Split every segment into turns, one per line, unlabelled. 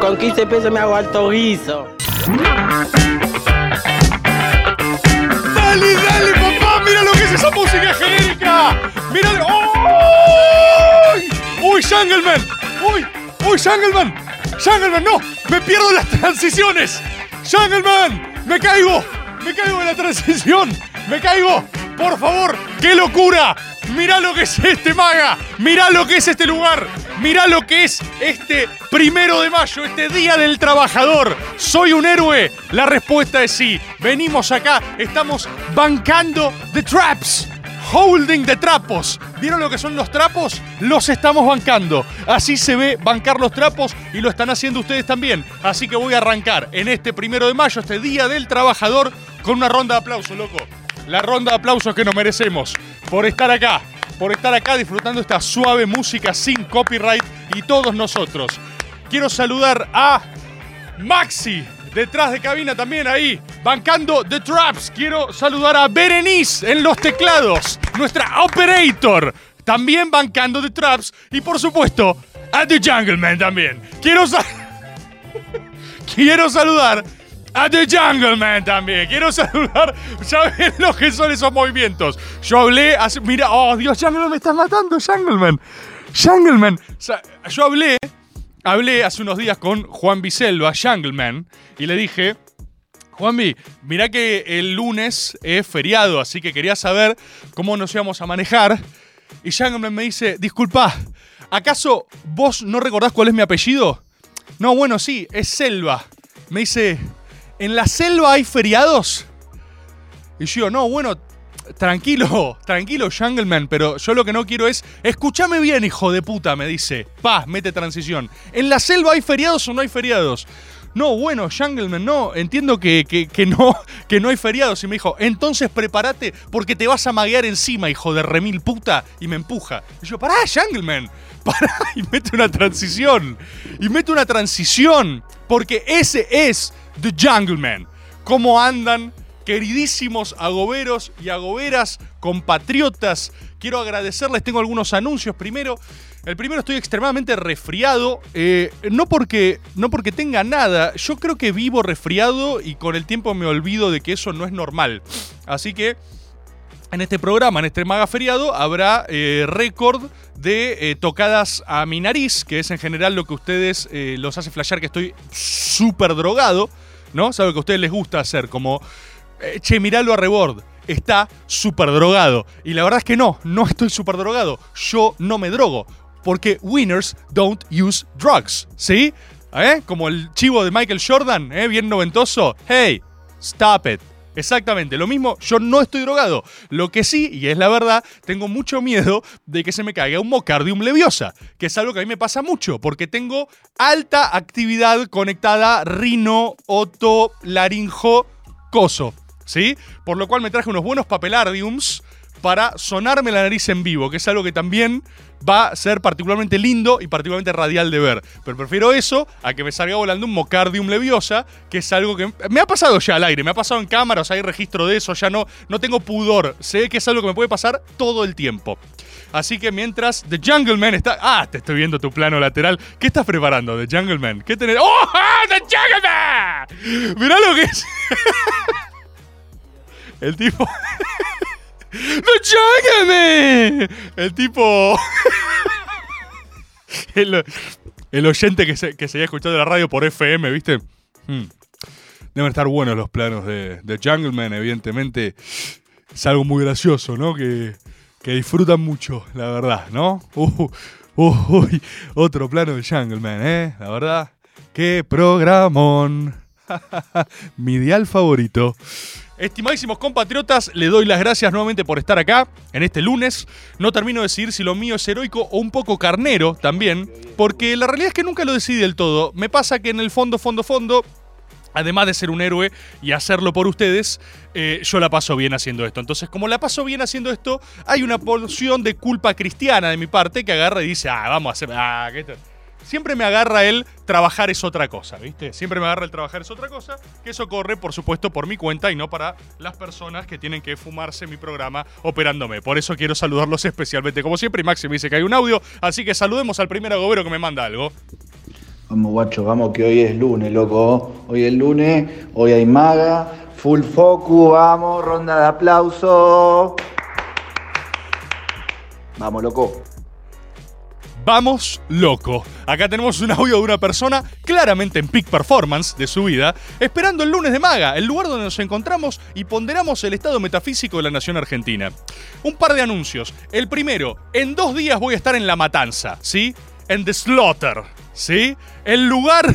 Con 15 pesos me hago alto guiso.
¡Dale, dale, papá! ¡Mira lo que es esa música genérica! ¡Mira! ¡Uy! ¡Uy, Jungleman! ¡Uy! ¡Uy, Jungleman! ¡Jungleman, no! ¡Me pierdo las transiciones! ¡Jungleman! ¡Me caigo! ¡Me caigo en la transición! ¡Me caigo! ¡Por favor! ¡Qué locura! ¡Mirá lo que es este maga! ¡Mirá lo que es este lugar! ¡Mirá lo que es este primero de mayo, este Día del Trabajador! ¿Soy un héroe? La respuesta es sí. Venimos acá, estamos bancando The Traps. Holding de trapos. ¿Vieron lo que son los trapos? Los estamos bancando. Así se ve bancar los trapos y lo están haciendo ustedes también. Así que voy a arrancar en este primero de mayo, este Día del Trabajador, con una ronda de aplausos, loco. La ronda de aplausos que nos merecemos por estar acá, por estar acá disfrutando esta suave música sin copyright y todos nosotros. Quiero saludar a Maxi, detrás de cabina también ahí, bancando The Traps. Quiero saludar a Berenice en los teclados, nuestra operator, también bancando The Traps. Y por supuesto, a The Jungleman también. Quiero, Quiero saludar a The Jungleman también. Quiero saludar. Ya ven lo que son esos movimientos. Yo hablé hace. Mira, oh Dios, Jungleman me estás matando, Jungleman. Jungleman. Yo hablé. Hablé hace unos días con Juan Biselva, Jungleman, y le dije. Juanvi, mirá que el lunes es feriado, así que quería saber cómo nos íbamos a manejar. Y Jungleman me dice, disculpa, ¿acaso vos no recordás cuál es mi apellido? No, bueno, sí, es Selva. Me dice, ¿en la selva hay feriados? Y yo, no, bueno, tranquilo, tranquilo, Jungleman, pero yo lo que no quiero es. Escúchame bien, hijo de puta, me dice. Pa, mete transición. ¿En la selva hay feriados o no hay feriados? No, bueno, Jungleman, no, entiendo que, que- que no, que no hay feriados. Y me dijo, entonces prepárate porque te vas a maguear encima, hijo de remil puta. Y me empuja. Y yo, pará, Jungleman, pará. Y mete una transición. Y mete una transición. Porque ese es The Jungleman. ¿Cómo andan? Queridísimos agoberos y agoberas, compatriotas, quiero agradecerles, tengo algunos anuncios primero. El primero estoy extremadamente resfriado, eh, no, porque, no porque tenga nada, yo creo que vivo resfriado y con el tiempo me olvido de que eso no es normal. Así que en este programa, en este maga feriado, habrá eh, récord de eh, tocadas a mi nariz, que es en general lo que ustedes los hace flashear que estoy súper drogado, ¿no? Sabe que a ustedes les gusta hacer, como, eh, che, miralo a Rebord, está súper drogado. Y la verdad es que no, no estoy súper drogado, yo no me drogo, porque winners don't use drugs, ¿sí? ¿Eh? Como el chivo de Michael Jordan, ¿eh? Bien noventoso. Hey, stop it. Exactamente, lo mismo, yo no estoy drogado. Lo que sí, y es la verdad, tengo mucho miedo de que se me caiga un mocardium leviosa, que es algo que a mí me pasa mucho, porque tengo alta actividad conectada rino, oto, laringo, coso, ¿sí? Por lo cual me traje unos buenos papelardiums para sonarme la nariz en vivo, que es algo que también va a ser particularmente lindo y particularmente radial de ver. Pero prefiero eso a que me salga volando un mocardium leviosa, que es algo que me ha pasado ya al aire, me ha pasado en cámara, o sea, hay registro de eso, ya no, no tengo pudor, sé que es algo que me puede pasar todo el tiempo. Así que mientras The Jungle Man está... Ah, te estoy viendo tu plano lateral. ¿Qué estás preparando, The Jungle Man? ¿Qué tenés? ¡Oh, The Jungle Man! Mirá lo que es. El tipo... ¡The Jungle Man! El tipo... el, el oyente que se, que se haya escuchado la radio por FM, ¿viste? Hmm. Deben estar buenos los planos de, de Jungle Man, evidentemente. Es algo muy gracioso, ¿no? Que, que disfrutan mucho, la verdad, ¿no? Uh, uh, otro plano de Jungle Man, ¿eh? La verdad, qué programón. Mi dial favorito. Estimadísimos compatriotas, le doy las gracias nuevamente por estar acá en este lunes. No termino de decidir si lo mío es heroico o un poco carnero también, porque la realidad es que nunca lo decidí del todo. Me pasa que en el fondo, fondo, fondo, además de ser un héroe y hacerlo por ustedes, eh, yo la paso bien haciendo esto. Entonces, como la paso bien haciendo esto, hay una porción de culpa cristiana de mi parte que agarra y dice, ah, vamos a hacer... Ah, que esto- Siempre me agarra el trabajar es otra cosa, ¿viste? Siempre me agarra el trabajar es otra cosa, que eso corre, por supuesto, por mi cuenta y no para las personas que tienen que fumarse mi programa operándome. Por eso quiero saludarlos especialmente, como siempre, y Maxi me dice que hay un audio, así que saludemos al primer agobero que me manda algo.
Vamos, guacho, vamos, que hoy es lunes, loco. Hoy es lunes, hoy hay maga, full focus, vamos, ronda de aplauso. Vamos, loco.
Vamos loco. Acá tenemos un audio de una persona claramente en peak performance de su vida, esperando el lunes de Maga, el lugar donde nos encontramos y ponderamos el estado metafísico de la nación argentina. Un par de anuncios. El primero, en dos días voy a estar en La Matanza, ¿sí? En The Slaughter, ¿sí? El lugar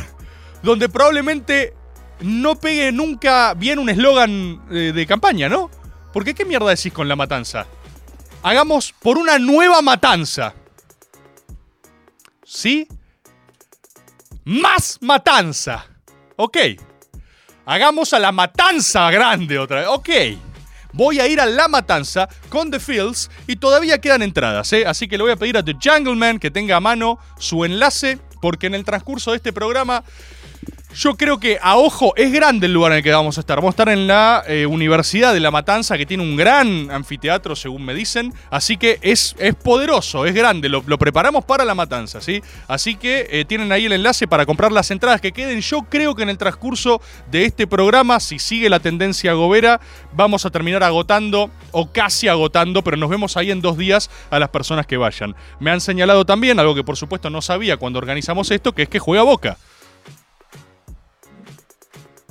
donde probablemente no pegue nunca bien un eslogan eh, de campaña, ¿no? Porque ¿qué mierda decís con La Matanza? Hagamos por una nueva matanza. ¿Sí? Más matanza. Ok. Hagamos a la matanza grande otra vez. Ok. Voy a ir a la matanza con The Fields y todavía quedan entradas, ¿eh? Así que le voy a pedir a The Jungleman que tenga a mano su enlace, porque en el transcurso de este programa yo creo que a ojo es grande el lugar en el que vamos a estar. Vamos a estar en la eh, Universidad de La Matanza, que tiene un gran anfiteatro, según me dicen. Así que es, es poderoso, es grande. Lo, preparamos para La Matanza, ¿sí? Así que eh, tienen ahí el enlace para comprar las entradas que queden. Yo creo que en el transcurso de este programa, si sigue la tendencia gobera, vamos a terminar agotando o casi agotando, pero nos vemos ahí en dos días a las personas que vayan. Me han señalado también, algo que por supuesto no sabía cuando organizamos esto, que es que juega Boca.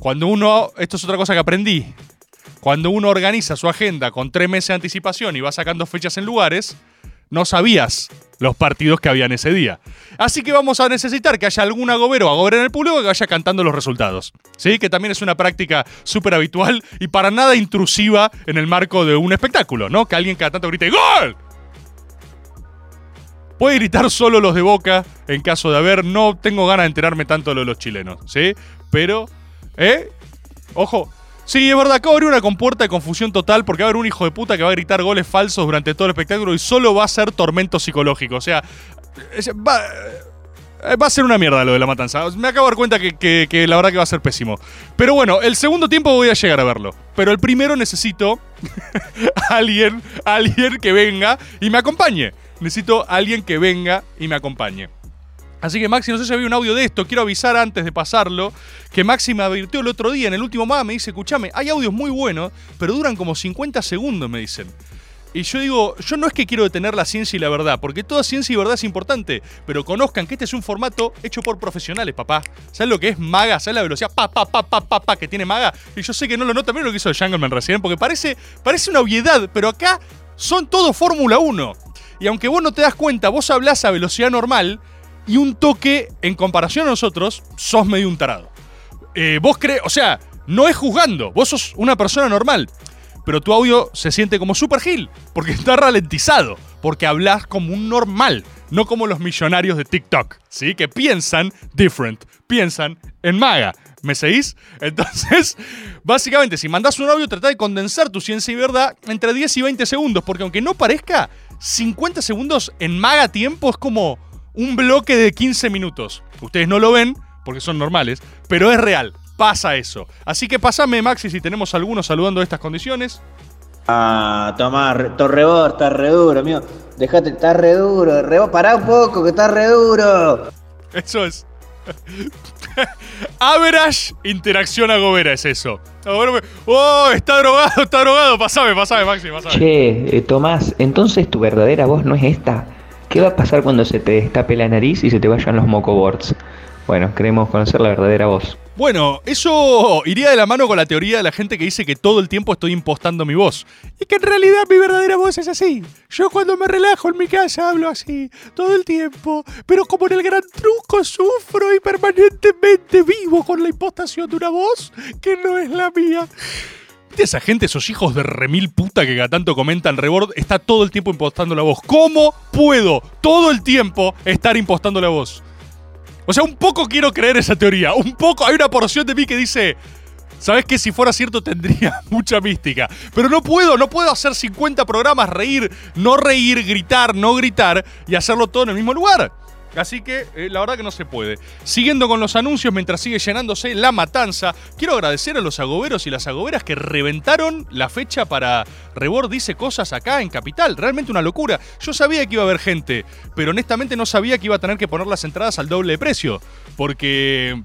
Cuando uno, esto es otra cosa que aprendí, cuando uno organiza su agenda con tres meses de anticipación y va sacando fechas en lugares, no sabías los partidos que habían ese día. Así que vamos a necesitar que haya algún agobero o agobero en el público que vaya cantando los resultados. ¿Sí? Que también es una práctica súper habitual y para nada intrusiva en el marco de un espectáculo, ¿no? Que alguien cada tanto grite ¡Gol! Puede gritar solo los de Boca en caso de haber. No tengo ganas de enterarme tanto de lo de los chilenos, ¿sí? Pero, ¿eh? Ojo. Sí, es verdad, acá a haber una compuerta de confusión total porque va a haber un hijo de puta que va a gritar goles falsos durante todo el espectáculo y solo va a ser tormento psicológico. O sea, eh, va a ser una mierda lo de la matanza. Me acabo de dar cuenta que, la verdad que va a ser pésimo. Pero bueno, el segundo tiempo voy a llegar a verlo. Pero el primero necesito alguien, alguien que venga y me acompañe. Necesito alguien que venga y me acompañe. Así que Maxi, no sé si había un audio de esto, quiero avisar antes de pasarlo, que Maxi me advirtió el otro día, en el último más, me dice, escúchame, hay audios muy buenos, pero duran como 50 segundos, me dicen. Y yo digo, yo no es que quiero detener la ciencia y la verdad, porque toda ciencia y verdad es importante, pero conozcan que este es un formato hecho por profesionales, papá. ¿Sabes lo que es maga? ¿Sabes la velocidad pa, pa, pa, pa, pa, pa, que tiene maga? Y yo sé que no lo nota, pero lo que hizo Jungleman recién, porque parece, parece una obviedad, pero acá son todo Fórmula 1. Y aunque vos no te das cuenta, vos hablás a velocidad normal y un toque, en comparación a nosotros, sos medio un tarado. Eh, vos crees, o sea, no es juzgando, vos sos una persona normal, pero tu audio se siente como super gil, porque está ralentizado, porque hablas como un normal, no como los millonarios de TikTok, ¿sí? Que piensan different, piensan en maga. ¿Me seguís? Entonces, básicamente, si mandás un audio, trata de condensar tu ciencia y verdad entre 10 y 20 segundos, porque aunque no parezca, 50 segundos en maga tiempo es como un bloque de 15 minutos. Ustedes no lo ven porque son normales, pero es real. Pasa eso. Así que pasame, Maxi, si tenemos algunos saludando estas condiciones.
Ah, toma, Torrebor, está re duro, amigo. Dejate, está re duro. Rebo, pará un poco, que está re duro.
Eso es. Average interacción agobera es eso. Oh, está drogado, está drogado. Pasame, pasame, Maxi, pasame.
Che, eh, Tomás, entonces tu verdadera voz no es esta. ¿Qué va a pasar cuando se te destape la nariz y se te vayan los mocoboards? Bueno, queremos conocer la verdadera voz.
Bueno, eso iría de la mano con la teoría de la gente que dice que todo el tiempo estoy impostando mi voz. Y que en realidad mi verdadera voz es así. Yo cuando me relajo en mi casa hablo así, todo el tiempo. Pero como en el gran truco sufro y permanentemente vivo con la impostación de una voz que no es la mía. ¿Viste esa gente, esos hijos de remil puta que tanto comentan Rebord? Está todo el tiempo impostando la voz. ¿Cómo puedo todo el tiempo estar impostando la voz? O sea, un poco quiero creer esa teoría. Un poco, hay una porción de mí que dice, ¿sabes que Si fuera cierto tendría mucha mística. Pero no puedo, no puedo hacer 50 programas, reír, no reír, gritar, no gritar y hacerlo todo en el mismo lugar. Así que eh, la verdad que no se puede. Siguiendo con los anuncios mientras sigue llenándose la matanza, quiero agradecer a los agoberos y las agoberas que reventaron la fecha para Rebord Dice Cosas acá en Capital. Realmente una locura. Yo sabía que iba a haber gente, pero honestamente no sabía que iba a tener que poner las entradas al doble de precio. Porque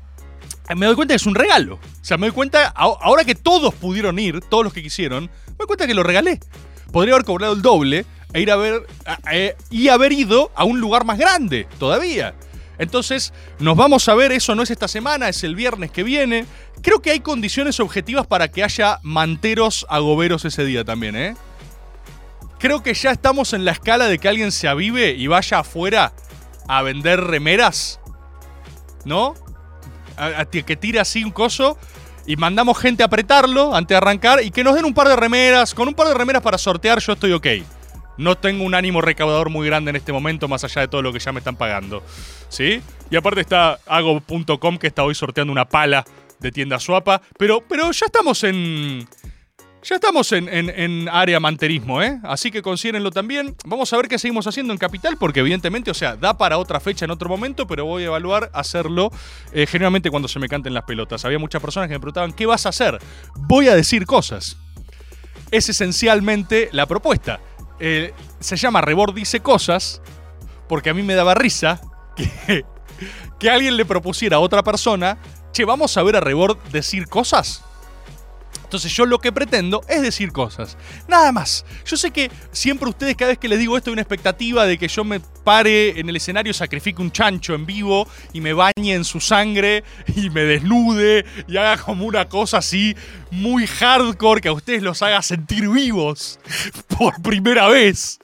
me doy cuenta que es un regalo. O sea, me doy cuenta, ahora que todos pudieron ir, todos los que quisieron, me doy cuenta que lo regalé. Podría haber cobrado el doble e ir a ver y haber ido a un lugar más grande todavía. Entonces, nos vamos a ver, eso no es esta semana, es el viernes que viene. Creo que hay condiciones objetivas para que haya manteros agoberos ese día también, ¿eh? Creo que ya estamos en la escala de que alguien se avive y vaya afuera a vender remeras, ¿no? que tire así un coso y mandamos gente a apretarlo antes de arrancar y que nos den un par de remeras. Con un par de remeras para sortear yo estoy ok. No tengo un ánimo recaudador muy grande en este momento, más allá de todo lo que ya me están pagando. ¿Sí? Y aparte está hago.com que está hoy sorteando una pala de tienda Suapa. Pero, pero ya estamos en. Ya estamos en, en- área manterismo, ¿eh? Así que considérenlo también. Vamos a ver qué seguimos haciendo en Capital, porque evidentemente, o sea, da para otra fecha en otro momento, pero voy a evaluar hacerlo eh, generalmente cuando se me canten las pelotas. Había muchas personas que me preguntaban, ¿qué vas a hacer? Voy a decir cosas. Es esencialmente la propuesta. Eh, se llama Rebord Dice Cosas, porque a mí me daba risa que, que alguien le propusiera a otra persona, che, vamos a ver a Rebord decir cosas. Entonces yo lo que pretendo es decir cosas. Nada más. Yo sé que siempre ustedes cada vez que les digo esto hay una expectativa de que yo me pare en el escenario, sacrifique un chancho en vivo y me bañe en su sangre y me desnude y haga como una cosa así muy hardcore que a ustedes los haga sentir vivos por primera vez.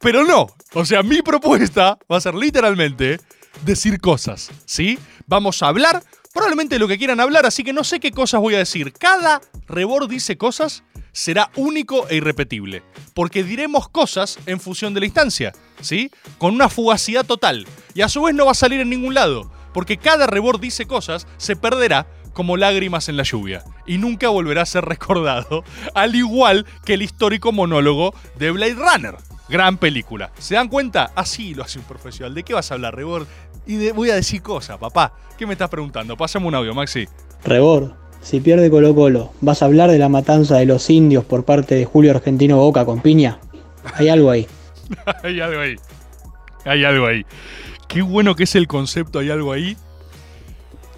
Pero no. O sea, mi propuesta va a ser literalmente decir cosas, ¿sí? Vamos a hablar probablemente lo que quieran hablar, así que no sé qué cosas voy a decir. Cada rebord dice cosas será único e irrepetible, porque diremos cosas en función de la instancia, ¿sí? Con una fugacidad total. Y a su vez no va a salir en ningún lado, porque cada rebord dice cosas se perderá como lágrimas en la lluvia y nunca volverá a ser recordado, al igual que el histórico monólogo de Blade Runner. Gran película. ¿Se dan cuenta? Así lo hace un profesional. ¿De qué vas a hablar, Rebord? Y de- voy a decir cosas, papá. ¿Qué me estás preguntando? Pásame un audio, Maxi.
Rebord, si pierde Colo Colo, ¿vas a hablar de la matanza de los indios por parte de Julio Argentino Boca con piña? Hay algo ahí.
hay algo ahí. Hay algo ahí. Qué bueno que es el concepto, hay algo ahí.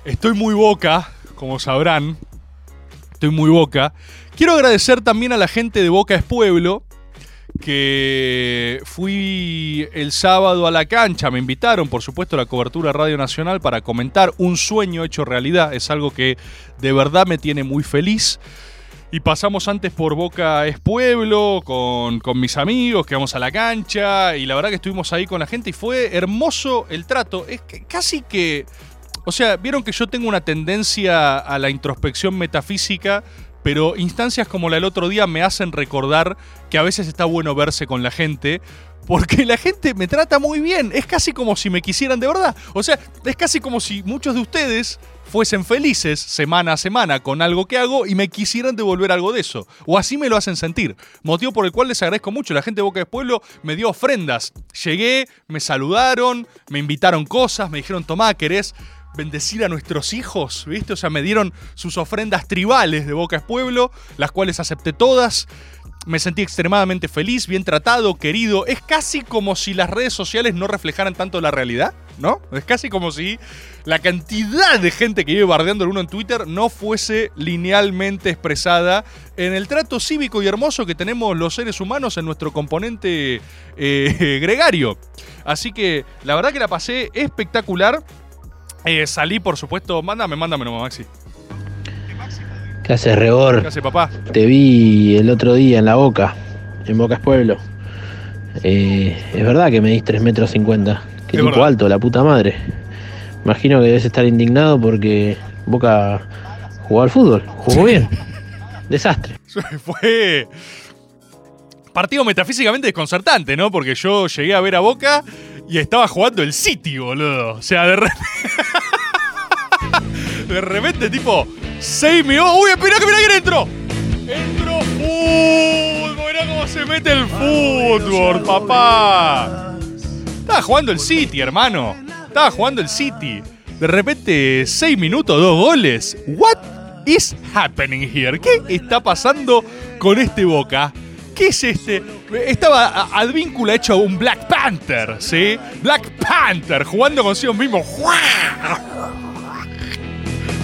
Estoy muy boca, como sabrán. Estoy muy boca. Quiero agradecer también a la gente de Boca es Pueblo, que fui el sábado a la cancha, me invitaron, por supuesto, a la cobertura Radio Nacional para comentar un sueño hecho realidad. Es algo que de verdad me tiene muy feliz. Y pasamos antes por Boca es Pueblo, con, con mis amigos, que vamos a la cancha, y la verdad que estuvimos ahí con la gente y fue hermoso el trato. Es que casi que... O sea, vieron que yo tengo una tendencia a la introspección metafísica, pero instancias como la del otro día me hacen recordar que a veces está bueno verse con la gente, porque la gente me trata muy bien. Es casi como si me quisieran de verdad. O sea, es casi como si muchos de ustedes fuesen felices semana a semana con algo que hago y me quisieran devolver algo de eso. O así me lo hacen sentir. Motivo por el cual les agradezco mucho. La gente de Boca de Pueblo me dio ofrendas. Llegué, me saludaron, me invitaron cosas, me dijeron, tomá, ¿querés bendecir a nuestros hijos? ¿Viste? O sea, me dieron sus ofrendas tribales de Boca es Pueblo, las cuales acepté todas. Me sentí extremadamente feliz, bien tratado, querido. Es casi como si las redes sociales no reflejaran tanto la realidad, ¿no? Es casi como si la cantidad de gente que vive bardeando el uno en Twitter no fuese linealmente expresada en el trato cívico y hermoso que tenemos los seres humanos en nuestro componente eh, gregario. Así que la verdad que la pasé espectacular. Eh, salí, por supuesto. Mándame, mándame nomás, Maxi.
¿Qué haces, Rebor?
¿Qué hace, papá?
Te vi el otro día en la Boca, en Boca es Pueblo. Eh, es verdad que medís 3 metros 50. Qué
Es
tipo
verdad.
alto, la puta madre. Imagino que debes estar indignado porque Boca jugó al fútbol, jugó bien. Desastre.
Fue partido metafísicamente desconcertante, ¿no? Porque yo llegué a ver a Boca y estaba jugando el City, boludo. O sea, de repente. de repente, tipo, 6 minutos. ¡Uy, espera que mira quién entró! ¡Entró fútbol! Mirá cómo se mete el fútbol, papá. Estaba jugando el City, hermano. Estaba jugando el City. De repente, 6 minutos, 2 goles. ¿What is happening here? ¿Qué está pasando con este Boca? ¿Qué es este? Estaba Advíncula hecho un Black Panther, ¿sí? Black Panther jugando consigo mismo.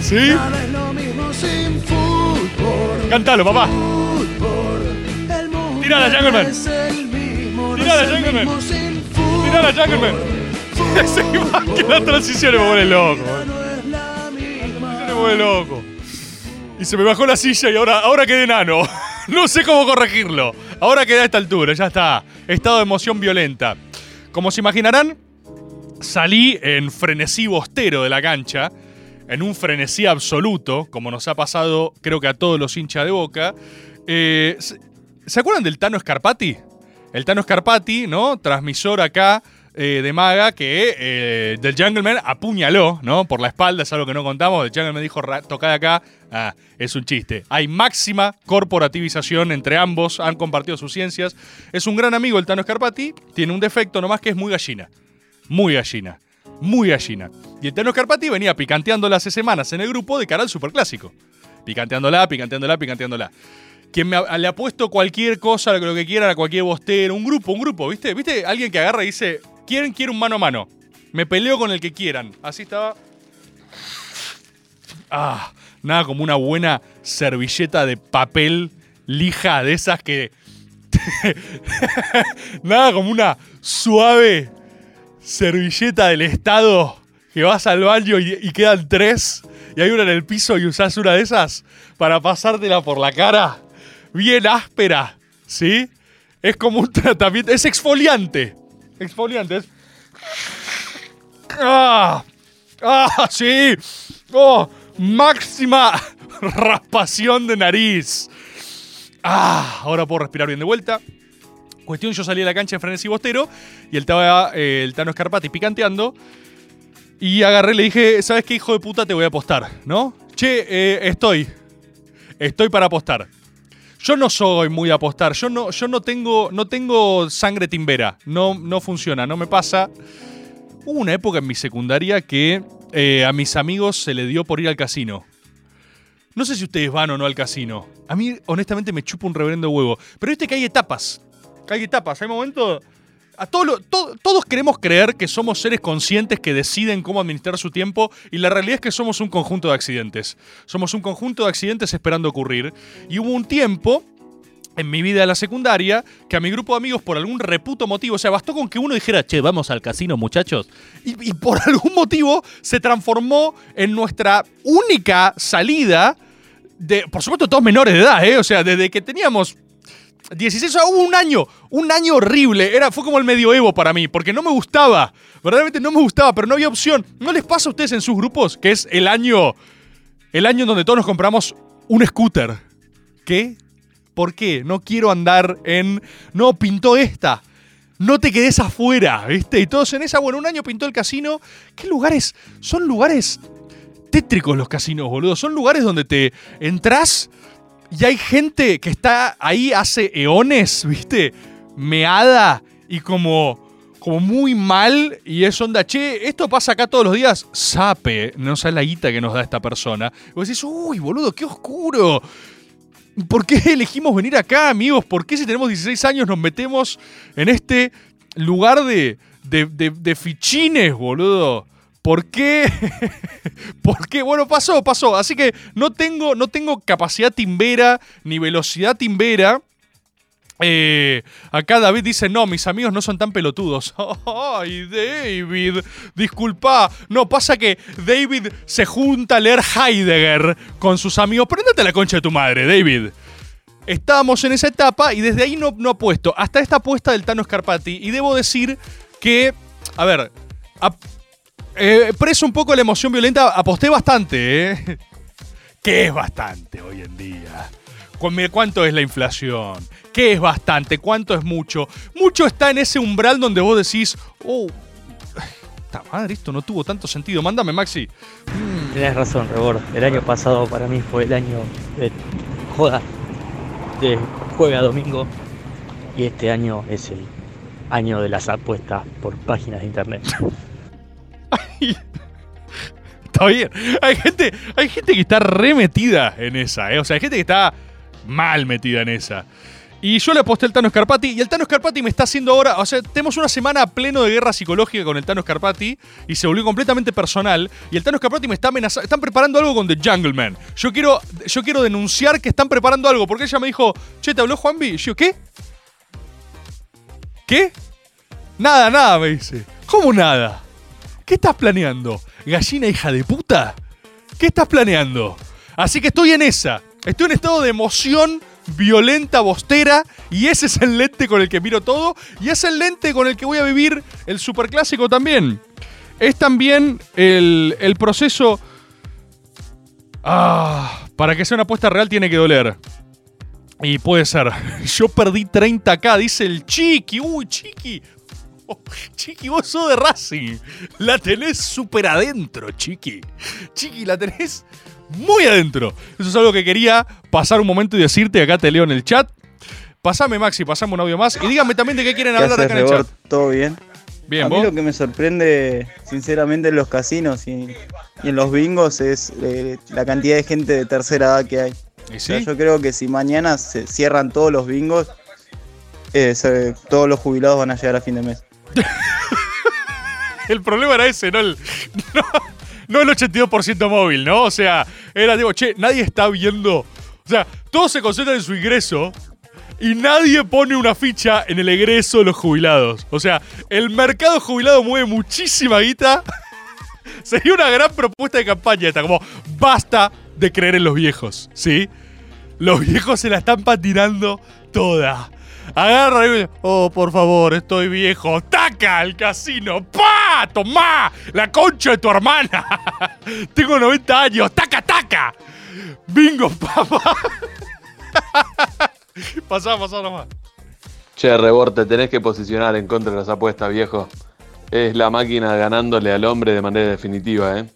¿Sí? Cántalo, papá. Tirala, Jungleman. Tirala, Jungleman. Tirala, Jungleman. Se iba que la transición me vuelve loco. La transición me vuelve loco. Y se me bajó la silla y ahora, ahora quedé enano. No sé cómo corregirlo. Ahora quedé a esta altura, ya está. Estado de emoción violenta. Como se imaginarán, salí en frenesí bostero de la cancha, en un frenesí absoluto, como nos ha pasado creo que a todos los hinchas de Boca. Eh, ¿se, se acuerdan del Tano Scarpati? El Tano Scarpati, ¿no? Transmisor acá eh, de Maga que eh, Jungleman apuñaló, ¿no? Por la espalda, es algo que no contamos. El Jungleman dijo, "Ra- toca de acá. Ah, es un chiste. Hay máxima corporativización entre ambos, han compartido sus ciencias. Es un gran amigo el Tano Scarpati, tiene un defecto nomás que es muy gallina. Muy gallina. Muy gallina. Y el Tano Scarpati venía picanteándola hace semanas en el grupo de cara al Superclásico. Picanteándola, picanteándola, picanteándola. Quien me le ha puesto cualquier cosa, lo que quieran, a cualquier bostero, un grupo, un grupo, ¿viste? ¿Viste? Alguien que agarra y dice, ¿quieren, quiero un mano a mano? Me peleo con el que quieran. Así estaba. Ah, nada como una buena servilleta de papel lija de esas que. nada como una suave servilleta del Estado que vas al baño y, y quedan tres y hay una en el piso y usás una de esas para pasártela por la cara bien áspera, ¿sí? Es como un tratamiento, es exfoliante. Exfoliante, es... ¡Ah! ¡Ah, sí! ¡Oh! Máxima raspación de nariz. ¡Ah! Ahora puedo respirar bien de vuelta. Cuestión, yo salí a la cancha en frenesí bostero y él estaba eh, el Tano Scarpati picanteando. Y agarré le dije, ¿sabes qué, hijo de puta? Te voy a apostar, ¿no? Che, eh, estoy. Estoy para apostar. Yo no soy muy de apostar. Yo no, yo no tengo, no tengo sangre timbera. No, no funciona, no me pasa. Hubo una época en mi secundaria que eh, a mis amigos se le dio por ir al casino. No sé si ustedes van o no al casino. A mí, honestamente, me chupa un reverendo huevo. Pero viste que hay etapas. Hay etapas. Hay momentos. A todos queremos creer que somos seres conscientes que deciden cómo administrar su tiempo y la realidad es que somos un conjunto de accidentes. Somos un conjunto de accidentes esperando ocurrir. Y hubo un tiempo en mi vida de la secundaria que a mi grupo de amigos por algún reputo motivo, o sea, bastó con que uno dijera, che, vamos al casino muchachos, y, y por algún motivo se transformó en nuestra única salida de, por supuesto, todos menores de edad, ¿eh? O sea, desde que teníamos 16, o sea, hubo un año, un año horrible. Era, fue como el medioevo para mí, porque no me gustaba. Verdaderamente no me gustaba, pero no había opción. ¿No les pasa a ustedes en sus grupos que es el año, el año en donde todos nos compramos un scooter? ¿Qué? ¿Por qué? No quiero andar en. No, pintó esta. No te quedes afuera, ¿viste? Y todos en esa. Bueno, un año pintó el casino. ¿Qué lugares? Son lugares tétricos los casinos, boludo. Son lugares donde te entras y hay gente que está ahí hace eones, ¿viste? Meada y como, como muy mal. Y es onda, che, esto pasa acá todos los días. Sape, no sabes la guita que nos da esta persona. Y vos decís, uy, boludo, qué oscuro. ¿Por qué elegimos venir acá, amigos? ¿Por qué si tenemos 16 años nos metemos en este lugar de, de, de- de fichines, boludo? ¿Por qué? ¿Por qué? Bueno, pasó, pasó. Así que no tengo, no tengo capacidad timbera ni velocidad timbera. Eh, acá David dice, no, mis amigos no son tan pelotudos. Ay, David, disculpa. No, pasa que David se junta a leer Heidegger con sus amigos. A la concha de tu madre, David. Estábamos en esa etapa y desde ahí no, no apuesto. Hasta esta apuesta del Tano Scarpati. Y debo decir que, a ver, eh, preso un poco la emoción violenta, aposté bastante, ¿eh? Que es bastante hoy en día. ¿Cuánto es la inflación? ¿Qué es bastante? ¿Cuánto es mucho? Mucho está en ese umbral donde vos decís, oh, esta madre, esto no tuvo tanto sentido. Mándame, Maxi.
Tenés razón, Rebord. El año pasado para mí fue el año de joda, de juega domingo. Y este año es el año de las apuestas por páginas de internet.
Está bien. Hay gente, hay gente que está remetida en esa, ¿eh? O sea, hay gente que está mal metida en esa. Y yo le aposté al Tano Scarpati y el Tano Scarpati me está haciendo ahora, o sea, tenemos una semana pleno de guerra psicológica con el Tano Scarpati y se volvió completamente personal y el Tano Scarpati me está amenazando, están preparando algo con The Jungle Man. Yo quiero, yo quiero denunciar que están preparando algo porque ella me dijo, che, ¿te habló Juanvi? Y yo, ¿qué? ¿Qué? Nada, nada, me dice. ¿Cómo nada? ¿Qué estás planeando? ¿Gallina hija de puta? ¿Qué estás planeando? Así que estoy en esa. Estoy en estado de emoción violenta, bostera, y ese es el lente con el que miro todo, y es el lente con el que voy a vivir el superclásico también. Es también el, el proceso... Ah, para que sea una apuesta real tiene que doler. Y puede ser. Yo perdí 30k, dice el Chiqui. Uy, Chiqui. Chiqui, vos sos de Racing. La tenés súper adentro, Chiqui. Chiqui, la tenés muy adentro. Eso es algo que quería pasar un momento y decirte. Acá te leo en el chat. Pasame, Maxi, pasame un audio más. Y díganme también de qué quieren
¿Qué
hablar
haces,
acá en el chat.
¿Todo bien?
Bien,
A mí
¿vos?
lo que me sorprende, sinceramente, en los casinos y, y en los bingos es eh, la cantidad de gente de tercera edad que hay.
¿Y
O sea,
sí?
yo creo que si mañana se cierran todos los bingos, eh, todos los jubilados van a llegar a fin de mes.
El problema era ese, no el, no, no el 82% móvil, ¿no? O sea, era digo, che, nadie está viendo. O sea, todos se concentran en su ingreso y nadie pone una ficha en el egreso de los jubilados. O sea, el mercado jubilado mueve muchísima guita. Sería una gran propuesta de campaña esta, como basta de creer en los viejos, ¿sí? Los viejos se la están patinando toda. Agarra y oh, por favor, estoy viejo. ¡Taca al casino! ¡Pa! ¡Tomá! ¡La concha de tu hermana! Tengo 90 años. ¡Taca, taca! ¡Bingo, papá! pasá, pasá nomás.
Che, Rebord, te tenés que posicionar en contra de las apuestas, viejo. Es la máquina ganándole al hombre de manera definitiva, ¿eh?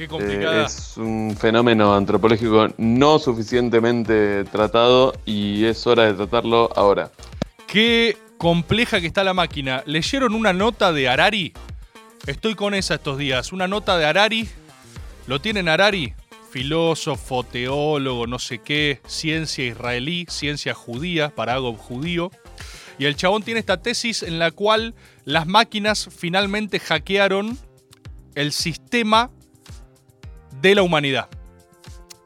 Qué
Eh,
complicada.
es un fenómeno antropológico no suficientemente tratado y es hora de tratarlo ahora.
Qué compleja que está la máquina. ¿Leyeron una nota de Harari? Estoy con esa estos días. Una nota de Harari. ¿Lo tienen Harari? Filósofo, teólogo, no sé qué, ciencia israelí, ciencia judía, parago judío. Y el chabón tiene esta tesis en la cual las máquinas finalmente hackearon el sistema de la humanidad,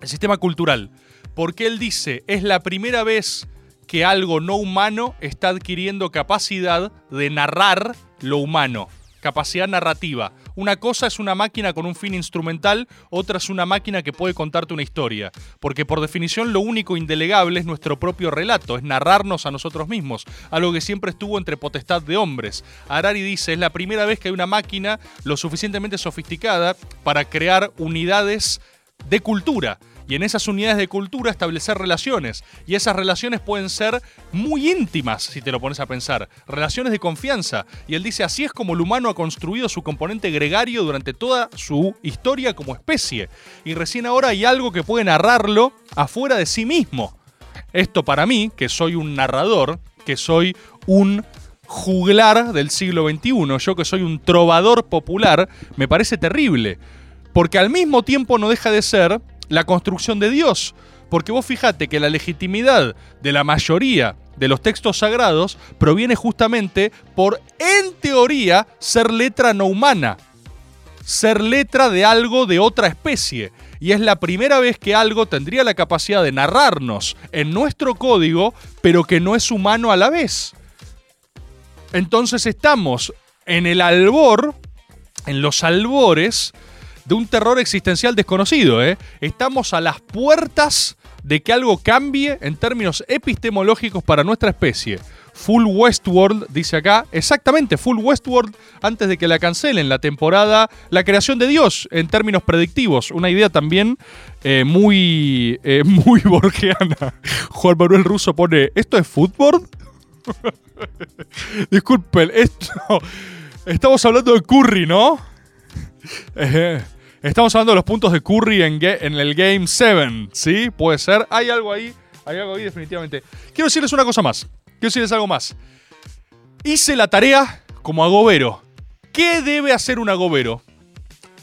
el sistema cultural. Porque él dice, es la primera vez que algo no humano está adquiriendo capacidad de narrar lo humano, capacidad narrativa. Una cosa es una máquina con un fin instrumental, otra es una máquina que puede contarte una historia. Porque por definición lo único indelegable es nuestro propio relato, es narrarnos a nosotros mismos, algo que siempre estuvo entre potestad de hombres. Harari dice, es la primera vez que hay una máquina lo suficientemente sofisticada para crear unidades de cultura. Y en esas unidades de cultura establecer relaciones. Y esas relaciones pueden ser muy íntimas, si te lo pones a pensar. Relaciones de confianza. Y él dice, así es como el humano ha construido su componente gregario durante toda su historia como especie. Y recién ahora hay algo que puede narrarlo afuera de sí mismo. Esto para mí, que soy un narrador, que soy un juglar del siglo XXI, yo que soy un trovador popular, me parece terrible. Porque al mismo tiempo no deja de ser la construcción de Dios. Porque vos fijate que la legitimidad de la mayoría de los textos sagrados proviene justamente por, en teoría, ser letra no humana. Ser letra de algo de otra especie. Y es la primera vez que algo tendría la capacidad de narrarnos en nuestro código, pero que no es humano a la vez. Entonces estamos en el albor, en los albores de un terror existencial desconocido. ¿eh? Estamos a las puertas de que algo cambie en términos epistemológicos para nuestra especie. Full Westworld, dice acá. Exactamente, Full Westworld antes de que la cancelen la temporada. La creación de Dios en términos predictivos. Una idea también eh, muy, eh, muy borgiana. Juan Manuel Russo pone, ¿esto es fútbol? Disculpen, esto... Estamos hablando de Curry, ¿no? Eh, estamos hablando de los puntos de Curry en, el Game 7, ¿sí? Puede ser. Hay algo ahí, hay algo ahí definitivamente. Quiero decirles una cosa más. Quiero decirles algo más. Hice la tarea como agobero. ¿Qué debe hacer un agobero?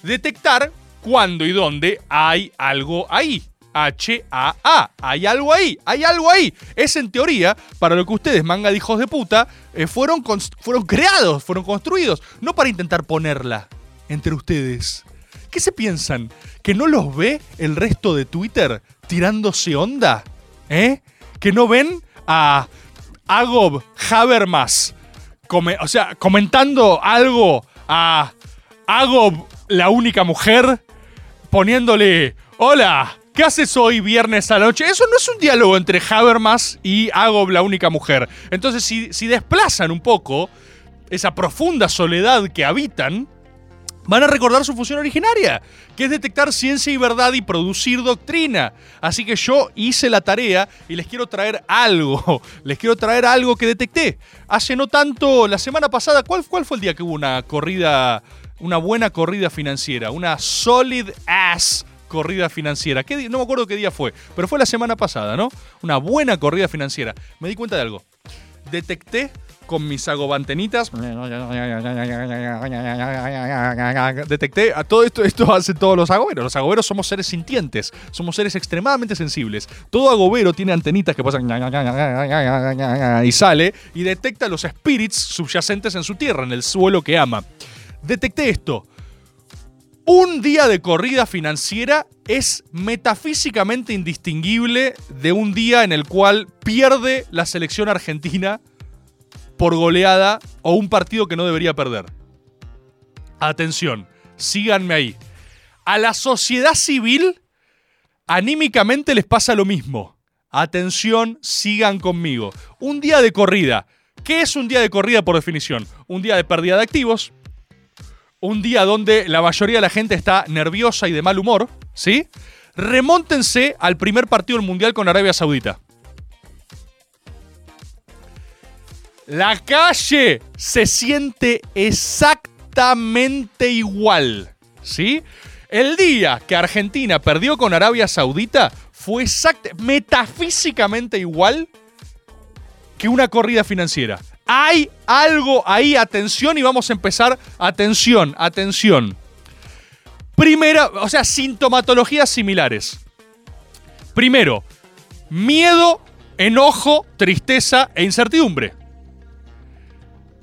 Detectar cuándo y dónde hay algo ahí. H-A-A. Hay algo ahí, hay algo ahí. Es en teoría para lo que ustedes, manga de hijos de puta, eh, fueron creados, fueron construidos. No para intentar ponerla entre ustedes. ¿Qué se piensan? ¿Que no los ve el resto de Twitter tirándose onda? ¿Eh? ¿Que no ven a Agob Habermas? o sea, comentando algo a Agob, la única mujer, poniéndole, hola, ¿qué haces hoy viernes a la noche? Eso no es un diálogo entre Habermas y Agob, la única mujer. Entonces, si, si desplazan un poco esa profunda soledad que habitan, van a recordar su función originaria, que es detectar ciencia y verdad y producir doctrina. Así que yo hice la tarea y les quiero traer algo, les quiero traer algo que detecté. Hace no tanto, la semana pasada, ¿cuál, fue el día que hubo una corrida, una buena corrida financiera? Una solid ass corrida financiera. ¿Qué no me acuerdo qué día fue, pero fue la semana pasada, ¿no? Una buena corrida financiera. Me di cuenta de algo. Detecté con mis agobantenitas. Detecté a todo esto, esto hacen todos los agoberos. Los agoberos somos seres sintientes, somos seres extremadamente sensibles. Todo agobero tiene antenitas que pasan y sale y detecta los spirits subyacentes en su tierra, en el suelo que ama. Detecté esto. Un día de corrida financiera es metafísicamente indistinguible de un día en el cual pierde la selección argentina por goleada o un partido que no debería perder. Atención, síganme ahí. A la sociedad civil, anímicamente les pasa lo mismo. Atención, sigan conmigo. Un día de corrida. ¿Qué es un día de corrida por definición? Un día de pérdida de activos, un día donde la mayoría de la gente está nerviosa y de mal humor, ¿sí? Remóntense al primer partido del Mundial con Arabia Saudita. La calle se siente exactamente igual, ¿sí? El día que Argentina perdió con Arabia Saudita fue metafísicamente igual que una corrida financiera. Hay algo ahí, atención, y vamos a empezar. Atención, atención. Primera, o sea, sintomatologías similares. Primero, miedo, enojo, tristeza e incertidumbre.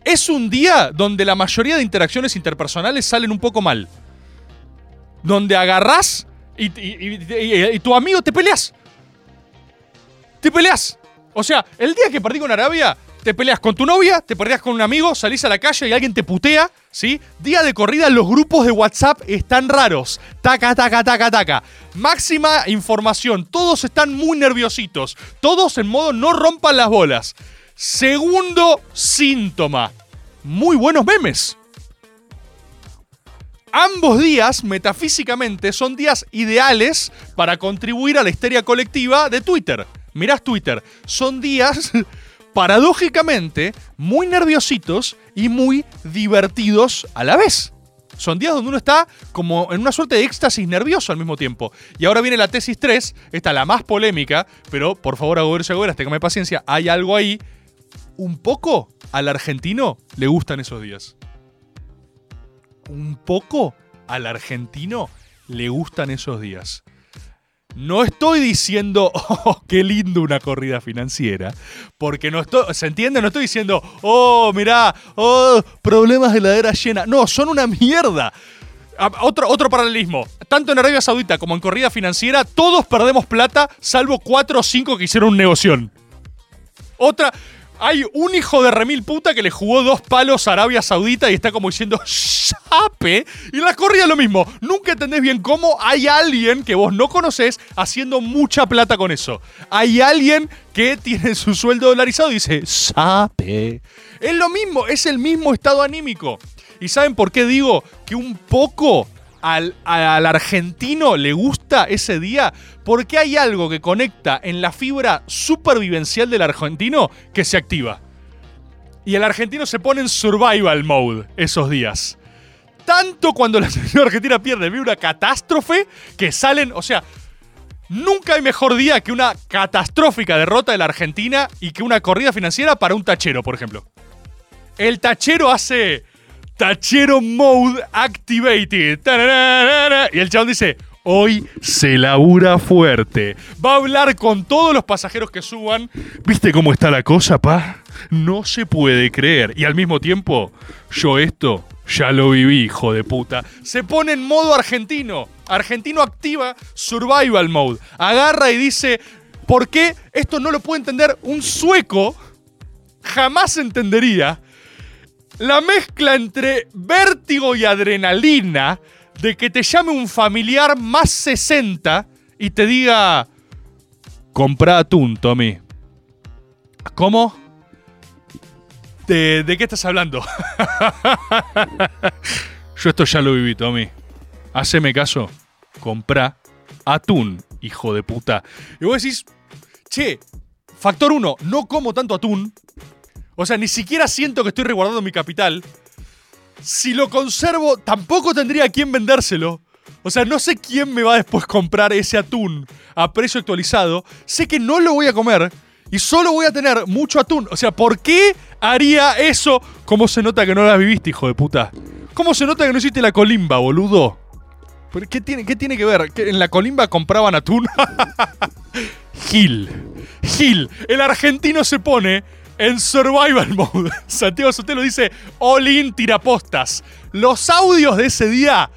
Es un día donde la mayoría de interacciones interpersonales salen un poco mal. Donde agarrás y, tu amigo te peleas. Te peleas. O sea, el día que perdí con Arabia, te peleas con tu novia, te peleas con un amigo, salís a la calle y alguien te putea, ¿sí? Día de corrida, los grupos de WhatsApp están raros. Taca, taca, taca, taca. Máxima información. Todos están muy nerviositos. Todos en modo no rompan las bolas. Segundo síntoma. Muy buenos memes. Ambos días, metafísicamente, son días ideales para contribuir a la histeria colectiva de Twitter. Mirás Twitter. Son días, paradójicamente, muy nerviositos y muy divertidos a la vez. Son días donde uno está como en una suerte de éxtasis nervioso al mismo tiempo. Y ahora viene la tesis 3, esta la más polémica, pero por favor, y agoberas, téngame paciencia, hay algo ahí. Un poco al argentino le gustan esos días un poco al argentino le gustan esos días. No estoy diciendo, oh, qué lindo una corrida financiera, porque no estoy, ¿se entiende? No estoy diciendo, oh, mirá, oh, problemas de la era llena. No, son una mierda. Otro, otro paralelismo. Tanto en Arabia Saudita como en corrida financiera, todos perdemos plata, salvo cuatro o cinco que hicieron un negoción. Otra, Hay un hijo de remil puta que le jugó dos palos a Arabia Saudita y está como diciendo ¡Sape! Y la corrida es lo mismo. Nunca entendés bien cómo hay alguien que vos no conocés haciendo mucha plata con eso. Hay alguien que tiene su sueldo dolarizado y dice ¡Sape! Es lo mismo, es el mismo estado anímico. ¿Y saben por qué digo que un poco al, al argentino le gusta ese día? Porque hay algo que conecta en la fibra supervivencial del argentino que se activa. Y el argentino se pone en survival mode esos días. Tanto cuando la selección argentina pierde, ve una catástrofe que salen, o sea, nunca hay mejor día que una catastrófica derrota de la Argentina y que una corrida financiera para un tachero, por ejemplo. El tachero hace Tachero Mode Activated. Y el chabón dice, hoy se labura fuerte. Va a hablar con todos los pasajeros que suban. ¿Viste cómo está la cosa, pa? No se puede creer. Y al mismo tiempo, yo esto ya lo viví, hijo de puta. Se pone en modo argentino. Argentino activa Survival Mode. Agarra y dice, ¿por qué esto no lo puede entender un sueco? Jamás entendería la mezcla entre vértigo y adrenalina de que te llame un familiar más 60 y te diga, compra atún, Tommy. ¿Cómo? ¿De, qué estás hablando? Yo esto ya lo viví, Tommy. Haceme caso. Comprá atún, hijo de puta. Y vos decís, che, factor 1, no como tanto atún. O sea, ni siquiera siento que estoy resguardando mi capital. Si lo conservo, tampoco tendría a quién vendérselo. O sea, no sé quién me va a después comprar ese atún a precio actualizado. Sé que no lo voy a comer y solo voy a tener mucho atún. O sea, ¿por qué haría eso? ¿Cómo se nota que no la viviste, hijo de puta? ¿Cómo se nota que no hiciste la colimba, boludo? ¿Pero ¿Qué tiene, qué tiene que ver? ¿Que ¿En la colimba compraban atún? Gil. Gil. El argentino se pone en survival mode. Santiago Sotelo dice all in tirapostas. Los audios de ese día.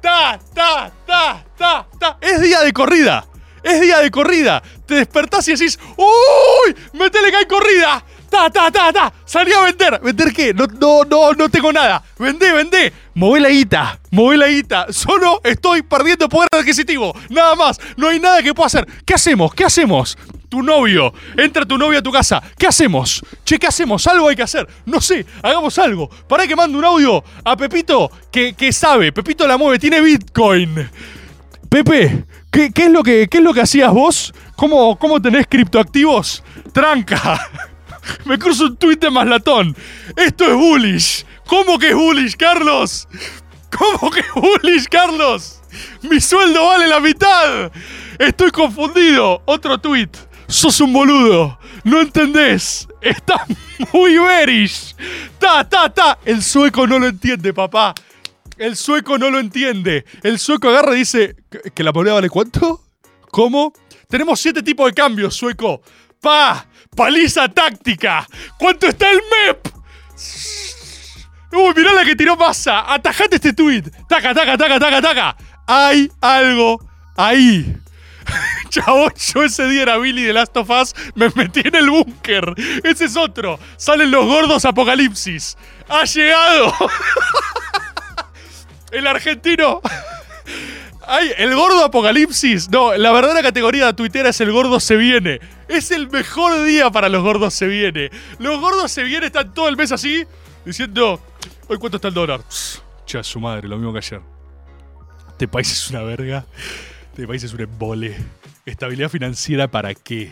Ta, ta, ta, ta, ta. Es día de corrida. Es día de corrida. Te despertás y decís, ¡Uy! ¡Métele que hay corrida! ¡Ta, ta, ta, ta! ¡Salí a vender! ¿Vender qué? No, no, no, no tengo nada. ¡Vendé, vendé! Mové la guita. Mové la guita. Solo estoy perdiendo poder adquisitivo. Nada más. No hay nada que pueda hacer. ¿Qué hacemos? ¿Qué hacemos? Tu novio. Entra tu novio a tu casa. ¿Qué hacemos? Che, ¿qué hacemos? Algo hay que hacer. No sé. Hagamos algo. Para que mande un audio a Pepito que, que sabe. Pepito la mueve. Tiene Bitcoin. Pepe, ¿qué, qué es, lo que, qué es lo que hacías vos? ¿Cómo, cómo tenés criptoactivos? Tranca. Me cruzo un tuit de Maslatón. Esto es bullish. ¿Cómo que es bullish, Carlos? ¿Cómo que es bullish, Carlos? Mi sueldo vale la mitad. Estoy confundido. Otro tuit. Sos un boludo. No entendés. Estás muy bearish. Ta, ta, ta. El sueco no lo entiende, papá. El sueco no lo entiende. El sueco agarra y dice, ¿que- ¿que la moneda vale cuánto? ¿Cómo? Tenemos siete tipos de cambios, sueco. ¡Pa! ¡Paliza táctica! ¿Cuánto está el MEP? Uy, mirá la que tiró masa. Atajate este tweet. Taca, taca, taca, taca, taca. Hay algo ahí. Chabón, yo ese día era Billy de Last of Us, me metí en el búnker. Ese es otro. Salen los gordos apocalipsis. Ha llegado. el argentino. Ay, el gordo apocalipsis. No, la verdadera categoría de tuitera es el gordo se viene. Es el mejor día para los gordos se viene. Los gordos se viene están todo el mes así, diciendo, hoy cuánto está el dólar. Pss, Che, su madre, lo mismo que ayer. Este país es una verga. Este país es un embole. Estabilidad financiera, ¿para qué?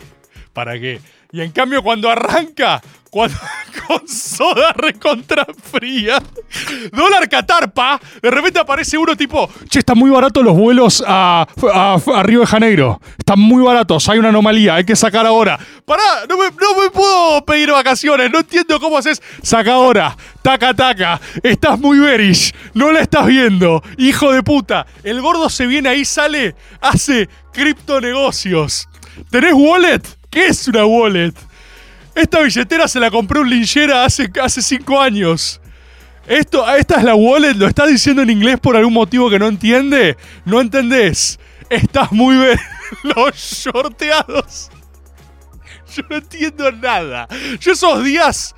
¿Para qué? Y en cambio, cuando arranca, cuando con soda recontra fría, dólar Qatar, pa, de repente aparece uno tipo, che, están muy baratos los vuelos a, a, a Río de Janeiro. Están muy baratos, hay una anomalía, hay que sacar ahora. Pará, no me, no me puedo pedir vacaciones, no entiendo cómo haces. Saca ahora, taca, taca, estás muy bearish, no la estás viendo, hijo de puta. El gordo se viene ahí, sale, hace criptonegocios. ¿Tenés wallet? ¿Qué es una wallet? Esta billetera se la compró un linchera hace, hace cinco años. Esto, esta es la wallet, lo estás diciendo en inglés por algún motivo que no entiende. No entendés. Estás muy bien. Los shorteados. Yo no entiendo nada. Yo esos días,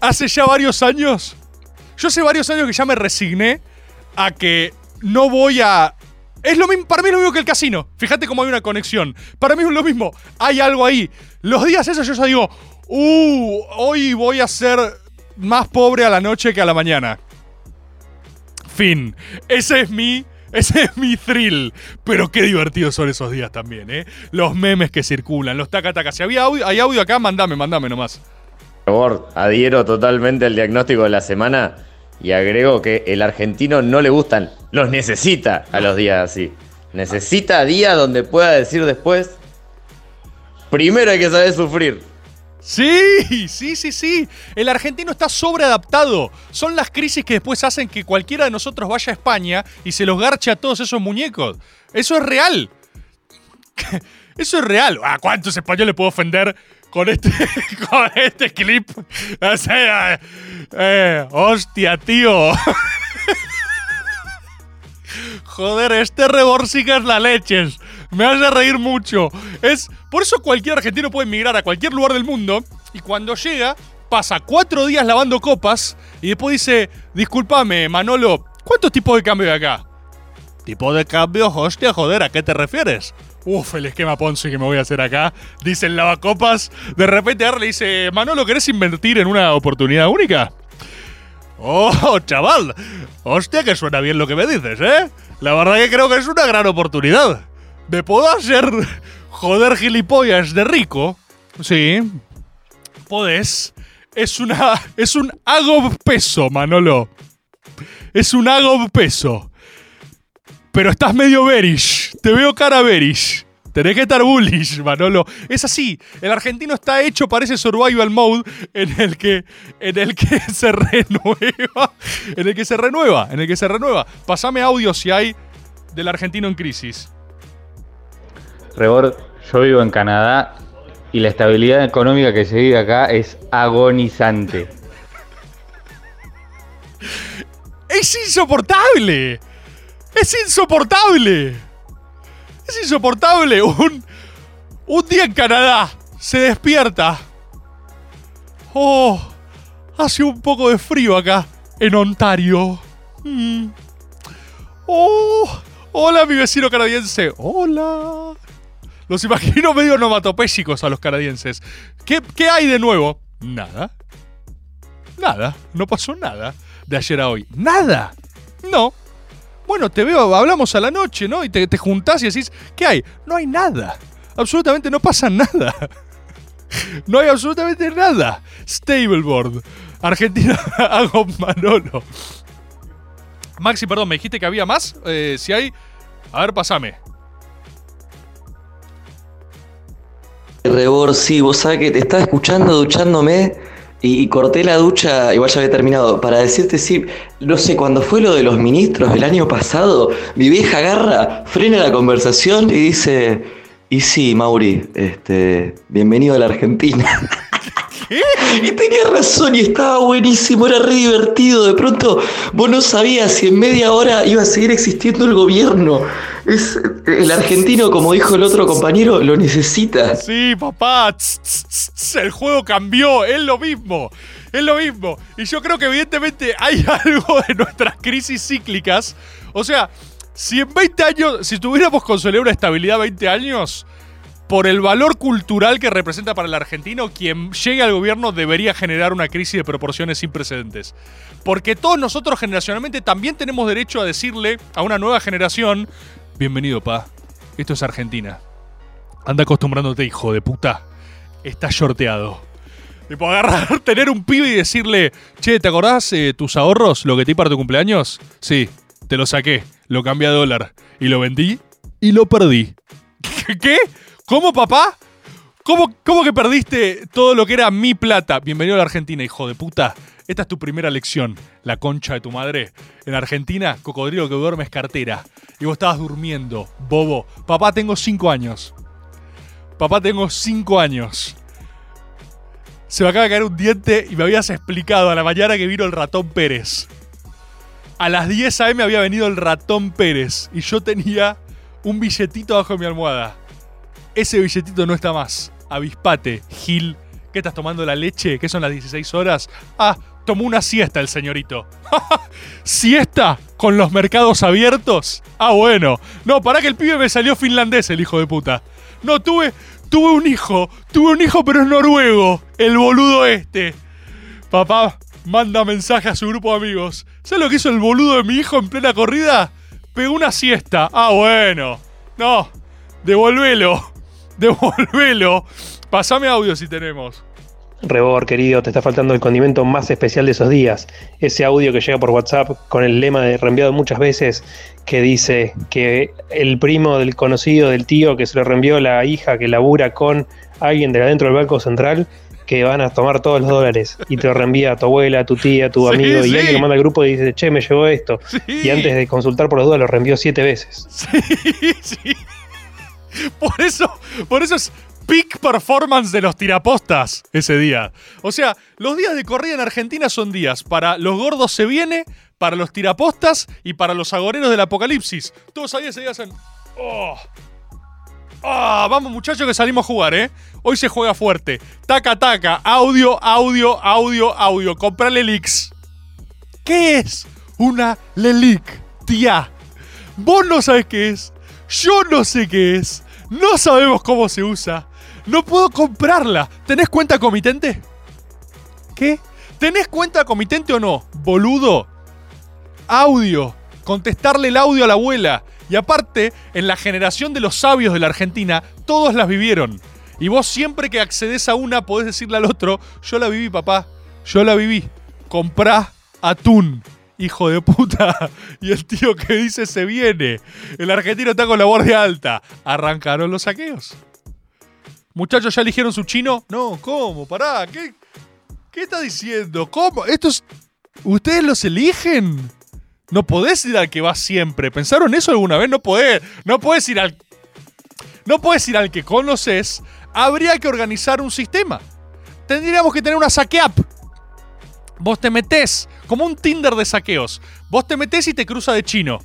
hace ya varios años, yo hace varios años que ya me resigné a que no voy a... Es lo mismo, para mí es lo mismo que el casino. Fíjate cómo hay una conexión. Para mí es lo mismo. Hay algo ahí. Los días esos yo ya digo, uh, hoy voy a ser más pobre a la noche que a la mañana. Fin. Ese es mi. Ese es mi thrill. Pero qué divertidos son esos días también, ¿eh? Los memes que circulan, los taca Si había audio, hay audio acá, mandame, mandame nomás.
Por favor, adhiero totalmente al diagnóstico de la semana y agrego que el argentino no le gustan, los necesita a los días así. Necesita días donde pueda decir después, primero hay que saber sufrir.
Sí, sí, sí, sí. El argentino está sobreadaptado. Son las crisis que después hacen que cualquiera de nosotros vaya a España y se los garche a todos esos muñecos. Eso es real. Eso es real. ¿A cuántos españoles puedo ofender con este, con este clip? O sea, eh, hostia, tío. Joder, este que es la leches. Me hace reír mucho. Es, por eso cualquier argentino puede emigrar a cualquier lugar del mundo y cuando llega pasa cuatro días lavando copas y después dice, discúlpame, Manolo, ¿cuántos tipos de cambio hay acá? ¿Tipo de cambio? Hostia, joder, ¿a qué te refieres? Uf, el esquema Ponzi que me voy a hacer acá. Dice el lavacopas. De repente Arle dice, Manolo, ¿querés invertir en una oportunidad única? Oh, chaval. Hostia, que suena bien lo que me dices, ¿eh? La verdad que creo que es una gran oportunidad. ¿Me puedo hacer joder gilipollas de rico? Sí. Podés. Es una. Es un hago peso, Manolo. Es un hago peso. Pero estás medio bearish. Te veo cara bearish. Tenés que estar bullish, Manolo. Es así. El argentino está hecho para ese survival mode en el que, en el que se renueva. En el que se renueva. En el que se renueva. Pasame audio si hay del argentino en crisis.
Rebord, yo vivo en Canadá y la estabilidad económica que se vive acá es agonizante.
¡Es insoportable! ¡Es insoportable! Es insoportable. Un, un día en Canadá se despierta. Oh, hace un poco de frío acá, en Ontario. Mm. Oh, hola mi vecino canadiense. Hola. Los imagino medio nomatopésicos a los canadienses. ¿Qué, ¿Qué hay de nuevo? Nada. Nada. No pasó nada de ayer a hoy. Nada. No. Bueno, te veo, hablamos a la noche, ¿no? Y te, te juntás y decís, ¿qué hay? No hay nada. Absolutamente no pasa nada. No hay absolutamente nada. Stableboard. Argentina hago Manolo. Maxi, perdón, me dijiste que había más. Eh, si hay. A ver, pasame.
Rebor, sí, vos sabés que te estaba escuchando duchándome y corté la ducha, igual ya había terminado, para decirte sí, no sé, cuando fue lo de los ministros del año pasado, mi vieja agarra, frena la conversación y dice, y sí, Mauri, este, bienvenido a la Argentina. Y tenía razón y estaba buenísimo, era re divertido. De pronto vos no sabías si en media hora iba a seguir existiendo el gobierno. Es, el argentino, como dijo el otro compañero, lo necesita.
Sí, papá. el juego cambió. Es lo mismo. Es lo mismo. Y yo creo que evidentemente hay algo de nuestras crisis cíclicas. O sea, si en 20 años, si tuviéramos consolidado una estabilidad 20 años, por el valor cultural que representa para el argentino, quien llegue al gobierno debería generar una crisis de proporciones sin precedentes. Porque todos nosotros generacionalmente también tenemos derecho a decirle a una nueva generación, bienvenido, pa, esto es Argentina. Anda acostumbrándote, hijo de puta. Estás shorteado. Tipo, agarrar, tener un pibe y decirle, che, ¿te acordás eh, tus ahorros, lo que te di para tu cumpleaños? Sí, te lo saqué, lo cambié a dólar y lo vendí y lo perdí. ¿Qué? ¿Cómo, papá? ¿Cómo, ¿Cómo que perdiste todo lo que era mi plata? Bienvenido a la Argentina, hijo de puta. Esta es tu primera lección, la concha de tu madre. En Argentina, cocodrilo que duerme es cartera. Y vos estabas durmiendo, bobo. Papá, tengo cinco años. Papá, tengo cinco años. Se me acaba de caer un diente y me habías explicado a la mañana que vino el ratón Pérez. A las 10 a.m. había venido el ratón Pérez y yo tenía un billetito abajo de mi almohada. Ese billetito no está más. Avispate, Gil. ¿Qué estás tomando la leche? ¿Qué son las 16 horas? Ah, tomó una siesta el señorito. ¿Siesta? ¿Con los mercados abiertos? Ah, bueno. No, para que el pibe me salió finlandés, el hijo de puta. No, tuve, tuve un hijo. Tuve un hijo, pero es noruego. El boludo este. Papá, manda mensaje a su grupo de amigos. ¿Sabes lo que hizo el boludo de mi hijo en plena corrida? Pegó una siesta. Ah, bueno. No, devolvelo. Devolvelo. Pasame audio si tenemos.
Rebor, querido, te está faltando el condimento más especial de esos días. Ese audio que llega por WhatsApp con el lema de reenviado muchas veces que dice que el primo del conocido del tío que se lo reenvió la hija que labura con alguien de adentro del Banco Central que van a tomar todos los dólares y te lo reenvía a tu abuela, a tu tía, a tu
Sí,
amigo y alguien lo manda al grupo y dice, che, me llegó esto. Y antes de consultar por las dudas lo reenvió siete veces.
Sí, sí. Por eso, por eso es peak performance de los tirapostas ese día. O sea, los días de corrida en Argentina son días para los gordos se viene, para los tirapostas y para los agoreros del apocalipsis. Todos ahí ese día hacen. ¡Oh! ¡Ah! vamos muchachos que salimos a jugar, ¿eh? Hoy se juega fuerte. Taca, taca. Audio, audio, audio, audio. Comprale leaks. ¿Qué es una Lelic, tía? Vos no sabés qué es. Yo no sé qué es. No sabemos cómo se usa. No puedo comprarla. ¿Tenés cuenta comitente? ¿Qué? ¿Tenés cuenta comitente o no? Boludo. Audio. Contestarle el audio a la abuela. Y aparte, en la generación de los sabios de la Argentina, todos las vivieron. Y vos siempre que accedes a una podés decirle al otro, yo la viví, papá. Yo la viví. Comprá atún. Hijo de puta. Y el tío que dice se viene. El argentino está con la guardia alta. Arrancaron los saqueos. Muchachos, ¿ya eligieron su chino? No, ¿cómo? Pará, ¿qué, qué está diciendo? ¿Cómo? ¿Estos. ¿Ustedes los eligen? No podés ir al que va siempre. ¿Pensaron eso alguna vez? No podés. No podés ir al. No podés ir al que conoces. Habría que organizar un sistema. Tendríamos que tener una saque app. Vos te metés, como un Tinder de saqueos. Vos te metés y te cruza de chino.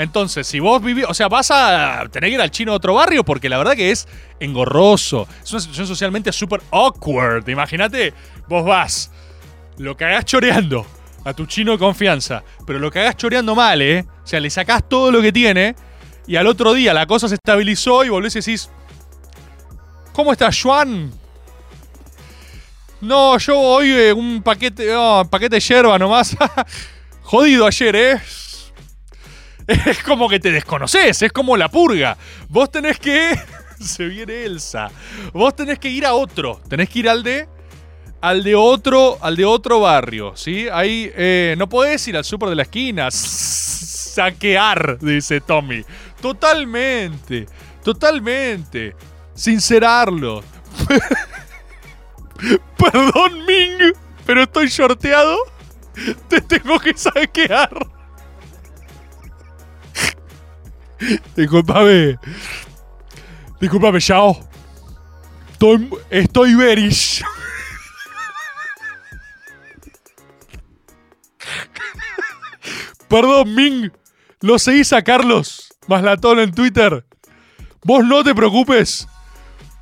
Entonces, si vos vivís, o sea, vas a tener que ir al chino de otro barrio porque la verdad que es engorroso. Es una situación socialmente súper awkward. Imagínate, vos vas, lo hagas choreando a tu chino de confianza, pero lo hagas choreando mal, ¿eh? O sea, le sacás todo lo que tiene y al otro día la cosa se estabilizó y volvés y decís, ¿cómo estás, Juan? No, yo hoy eh, un paquete, no, paquete de yerba nomás. Jodido ayer, ¿eh? Es como que te desconoces, es como la purga. Vos tenés que. Se viene Elsa. Vos tenés que ir a otro. Tenés que ir al de. Al de otro. Al de otro barrio. ¿Sí? Ahí. eh, no podés ir al súper de la esquina. Saquear, dice Tommy. Totalmente. Totalmente. Sincerarlo. Perdón, Ming. Pero estoy shorteado. Te tengo que saquear. Disculpame. Disculpame, Yao. Estoy, estoy bearish. Perdón, Ming. Lo seguís a Carlos Maslatón en Twitter. Vos no te preocupes.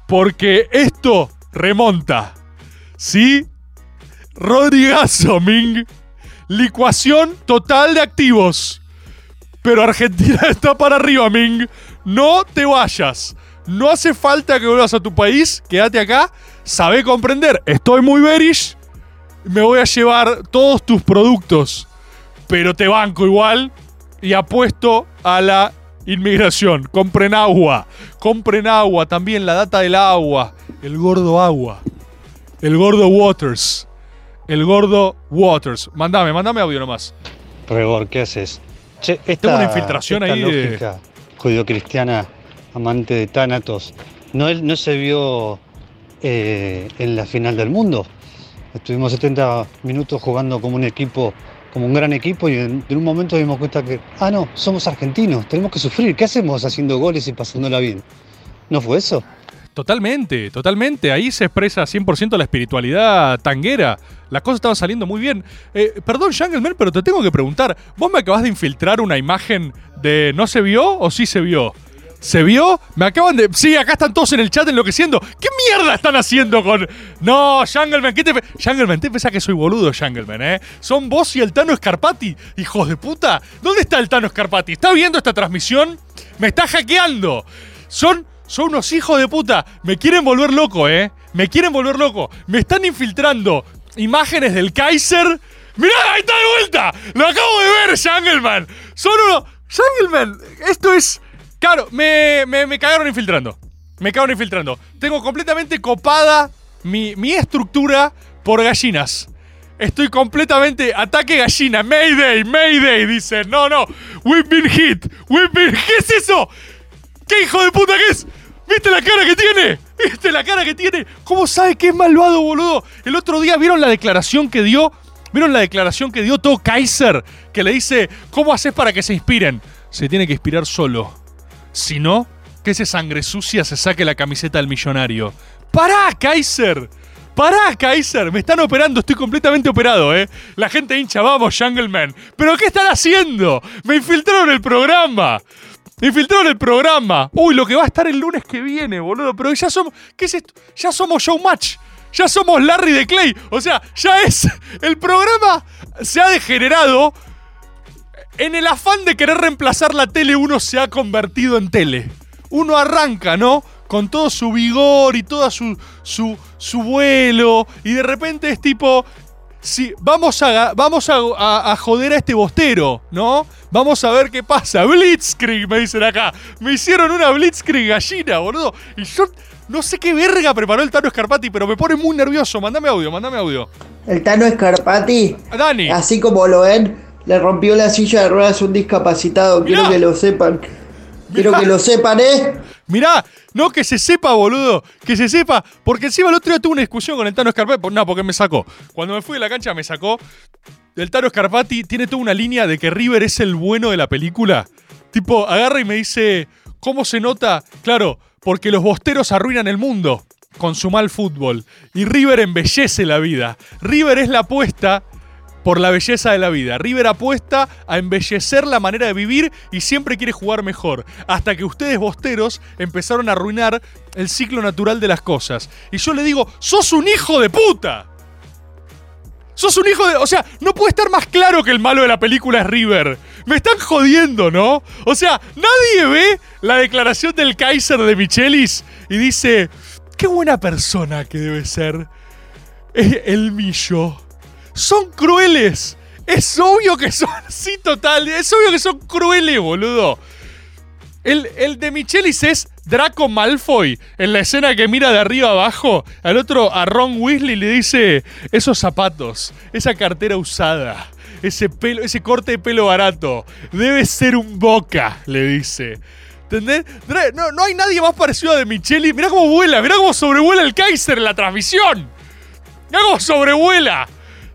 Porque esto remonta. ¿Sí? Rodrigazo, Ming. Licuación total de activos. Pero Argentina está para arriba, Ming. No te vayas. No hace falta que vuelvas a tu país. Quédate acá. Sabe comprender. Estoy muy bearish. Me voy a llevar todos tus productos. Pero te banco igual. Y apuesto a la inmigración. Compren agua. Compren agua. También la data del agua. El gordo agua. El gordo Waters. El gordo Waters. Mándame, mándame audio nomás.
Rebor, ¿qué haces? Che, esta,
Tengo una infiltración
esta
ahí de-
lógica judio-cristiana, amante de Tánatos, ¿no, no se vio eh, en la final del mundo? Estuvimos 70 minutos jugando como un equipo, como un gran equipo, y en, en un momento dimos cuenta que, ah, no, somos argentinos, tenemos que sufrir. ¿Qué hacemos haciendo goles y pasándola bien? ¿No fue eso?
Totalmente, totalmente. Ahí se expresa 100% la espiritualidad tanguera. Las cosas estaban saliendo muy bien. Eh, perdón, Jungleman, pero te tengo que preguntar. ¿Vos me acabas de infiltrar una imagen de no se vio o sí se vio? ¿Se vio? Me acaban de. Sí, acá están todos en el chat enloqueciendo. ¿Qué mierda están haciendo con.? No, Jungleman, ¿qué te. Jungleman, te pensás que soy boludo, Jungleman, ¿eh? Son vos y el Tano Scarpati. Hijos de puta. ¿Dónde está el Tano Scarpati? ¿Está viendo esta transmisión? Me está hackeando. Son. Son unos hijos de puta. Me quieren volver loco, ¿eh? Me quieren volver loco. Me están infiltrando imágenes del Kaiser. ¡Mirá! ¡Ahí está de vuelta! ¡Lo acabo de ver, Jungleman! Son unos. Jungleman, esto es. Claro, me, me, me cagaron infiltrando. Me cagaron infiltrando. Tengo completamente copada mi, mi estructura por gallinas. Estoy completamente ataque gallina. Mayday, Mayday. Dicen, no, no. We've been hit. We've been. ¿Qué es eso? ¿Qué hijo de puta es? ¿Viste la cara que tiene? ¿Viste la cara que tiene? ¿Cómo sabe que es malvado, boludo? El otro día vieron la declaración que dio. ¿Vieron la declaración que dio todo Kaiser? Que le dice, ¿cómo haces para que se inspiren? Se tiene que inspirar solo. Si no, que ese sangre sucia se saque la camiseta del millonario. ¡Pará, Kaiser! ¡Pará, Kaiser! Me están operando, estoy completamente operado, ¿eh? La gente hincha, vamos, Jungleman. ¿Pero qué están haciendo? Me infiltraron el programa. Infiltraron el programa. Uy, lo que va a estar el lunes que viene, boludo. Pero ya somos. ¿Qué es esto? Ya somos Showmatch. Ya somos Larry de Clay. O sea, ya es. El programa se ha degenerado. En el afán de querer reemplazar la tele, uno se ha convertido en tele. Uno arranca, ¿no? Con todo su vigor y todo su, su, su vuelo. Y de repente es tipo. Sí, vamos, a, vamos a, a- a joder a este bostero, ¿no? Vamos a ver qué pasa. Blitzkrieg, me dicen acá. Me hicieron una Blitzkrieg gallina, boludo. Y yo no sé qué verga preparó el Tano Scarpati, pero me pone muy nervioso. Mandame audio, mandame audio.
El Tano Scarpati,
Dani.
así como lo ven, le rompió la silla de ruedas a un discapacitado. Quiero que lo sepan. Quiero que lo sepan, ¿eh?
Mirá, no que se sepa, boludo. Que se sepa. Porque encima el otro día tuve una discusión con el Tano Scarpati. No, porque me sacó. Cuando me fui de la cancha me sacó. El Tano Scarpati tiene toda una línea de que River es el bueno de la película. Tipo, agarra y me dice, ¿cómo se nota? Claro, porque los bosteros arruinan el mundo con su mal fútbol. Y River embellece la vida. River es la apuesta por la belleza de la vida. River apuesta a embellecer la manera de vivir y siempre quiere jugar mejor. Hasta que ustedes, bosteros, empezaron a arruinar el ciclo natural de las cosas. Y yo le digo, sos un hijo de puta. Sos un hijo de... O sea, no puede estar más claro que el malo de la película es River. Me están jodiendo, ¿no? O sea, nadie ve la declaración del Kaiser de Michelis y dice, qué buena persona que debe ser eh, el Millo. Son crueles. Es obvio que son... Sí, total. Es obvio que son crueles, boludo. El, el de Michelis es Draco Malfoy en la escena que mira de arriba abajo. Al otro, a Ron Weasley, le dice: Esos zapatos, esa cartera usada, ese, pelo, ese corte de pelo barato, debe ser un boca, le dice. ¿Entendés? No, no hay nadie más parecido a de Michelis. Mirá cómo vuela, mirá cómo sobrevuela el Kaiser en la transmisión. Mirá cómo sobrevuela.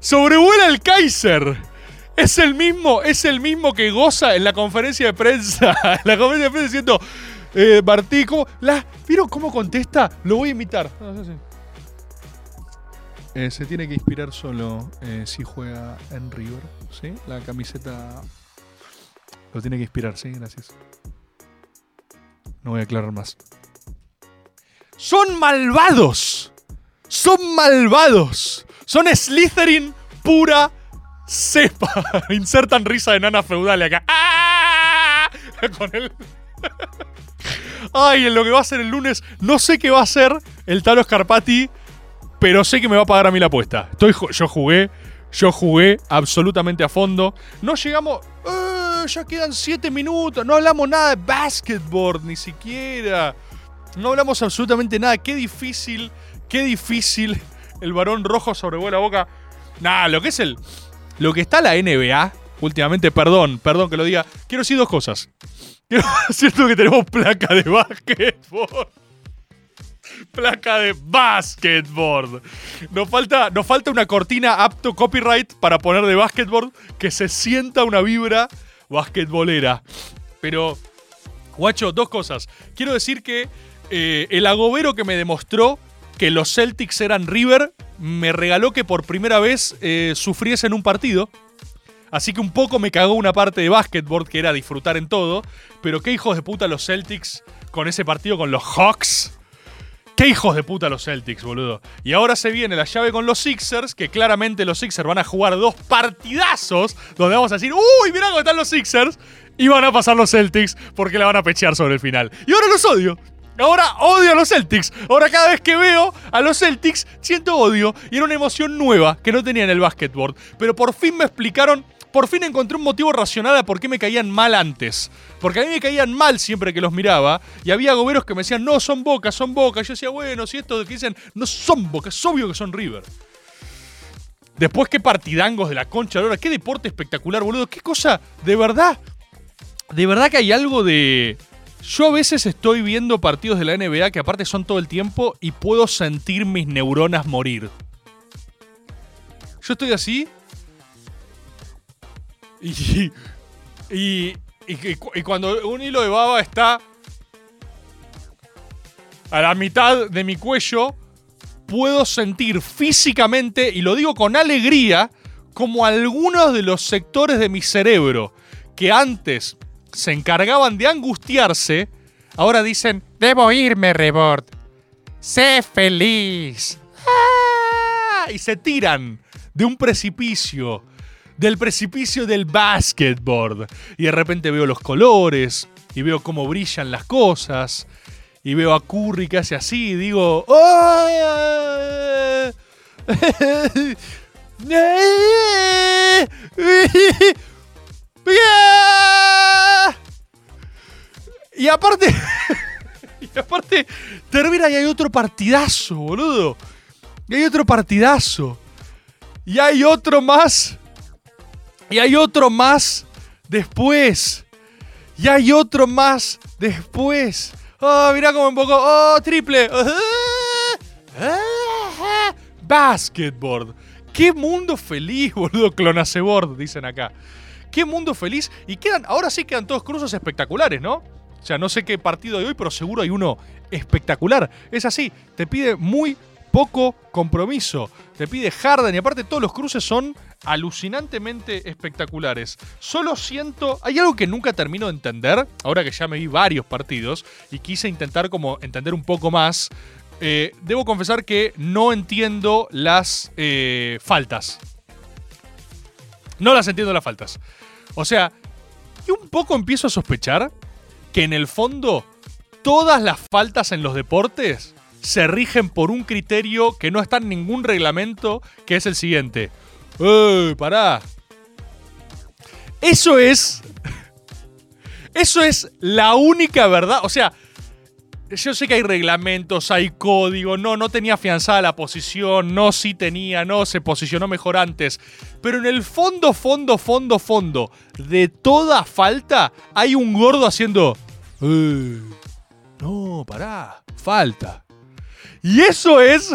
Sobrevuela el Kaiser. Es el mismo, es el mismo que goza en la conferencia de prensa. En la conferencia de prensa diciendo, eh, Martí, ¿cómo? ¿Vieron cómo contesta? Lo voy a imitar. Eh, se tiene que inspirar solo eh, si juega en River, ¿sí? La camiseta lo tiene que inspirar, sí, gracias. No voy a aclarar más. Son malvados. Son malvados. Son Slytherin pura cepa. Insertan risa de nana feudal acá. ¡Ah! Con él. Ay, en lo que va a ser el lunes, no sé qué va a hacer el Talo Scarpati, pero sé que me va a pagar a mí la apuesta. Estoy, yo jugué, yo jugué absolutamente a fondo. No llegamos. ¡Eh! ya quedan 7 minutos. No hablamos nada de basketball, ni siquiera. No hablamos absolutamente nada. Qué difícil, qué difícil. El varón rojo sobrevuela boca. Nah, lo que es el. Lo que está la NBA últimamente, perdón, perdón que lo diga. Quiero decir dos cosas. Quiero que tenemos placa de básquetbol. Placa de básquetbol. Nos falta, nos falta una cortina apto copyright para poner de básquetbol que se sienta una vibra basquetbolera. Pero, guacho, dos cosas. Quiero decir que eh, el agobero que me demostró que los Celtics eran River me regaló que por primera vez eh, sufriese en un partido. Así que un poco me cagó una parte de básquetbol que era disfrutar en todo. Pero qué hijos de puta los Celtics con ese partido con los Hawks. Qué hijos de puta los Celtics, boludo. Y ahora se viene la llave con los Sixers, que claramente los Sixers van a jugar dos partidazos, donde vamos a decir, uy, mirá cómo están los Sixers, y van a pasar los Celtics porque la van a pechear sobre el final. Y ahora los odio. Ahora odio a los Celtics. Ahora cada vez que veo a los Celtics siento odio. Y era una emoción nueva que no tenía en el básquetbol. Pero por fin me explicaron por fin encontré un motivo racional a por qué me caían mal antes. Porque a mí me caían mal siempre que los miraba. Y había goberos que me decían, no, son Boca, son Boca. Y yo decía, bueno, si esto que dicen, no son Boca, es obvio que son River. Después, qué partidangos de la concha ahora, qué deporte espectacular, boludo. Qué cosa, de verdad. De verdad que hay algo de. Yo a veces estoy viendo partidos de la NBA que aparte son todo el tiempo y puedo sentir mis neuronas morir. Yo estoy así y, y, y, cuando un hilo de baba está a la mitad de mi cuello, puedo sentir físicamente, y lo digo con alegría, como algunos de los sectores de mi cerebro que antes se encargaban de angustiarse, ahora dicen, debo irme, Rebord. Sé feliz. ¡Ah! Y se tiran de un precipicio del precipicio del basketboard. Y de repente veo los colores, y veo cómo brillan las cosas, y veo a Curry que hace así, y digo, ¡Oh! Y aparte, y aparte, termina y hay otro partidazo, boludo. Y hay otro partidazo. Y hay otro más y hay otro más después. Y hay otro más después. Oh, mirá cómo poco. Oh, triple. Basketboard. Qué mundo feliz, boludo. Clonaceboard, dicen acá. Qué mundo feliz. Y quedan, ahora sí quedan todos cruzos espectaculares, ¿no? O sea, no sé qué partido de hoy, pero seguro hay uno espectacular. Es así, te pide muy poco compromiso. Te pide Harden y aparte todos los cruces son alucinantemente espectaculares. Solo siento, hay algo que nunca termino de entender, ahora que ya me vi varios partidos y quise intentar como entender un poco más. Eh, debo confesar que no entiendo las eh, faltas. No las entiendo las faltas. O sea, y un poco empiezo a sospechar que en el fondo todas las faltas en los deportes se rigen por un criterio que no está en ningún reglamento, que es el siguiente. ¡Eh, pará! Eso es. Eso es la única verdad. O sea, yo sé que hay reglamentos, hay código, no, no tenía afianzada la posición, no, sí tenía, no, se posicionó mejor antes. Pero en el fondo, fondo, fondo, fondo de toda falta hay un gordo haciendo... Eh, no, pará, falta. Y eso es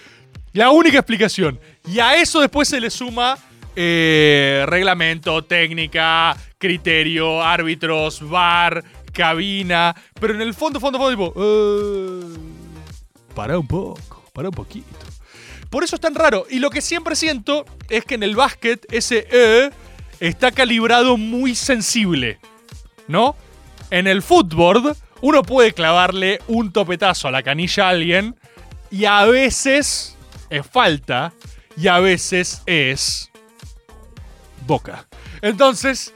la única explicación. Y a eso después se le suma eh, reglamento, técnica, criterio, árbitros, bar, cabina. Pero en el fondo, fondo, fondo, tipo. Eh, para un poco, para un poquito. Por eso es tan raro. Y lo que siempre siento es que en el básquet ese E está calibrado muy sensible. ¿No? En el fútbol uno puede clavarle un topetazo a la canilla a alguien y a veces es falta y a veces es boca. Entonces,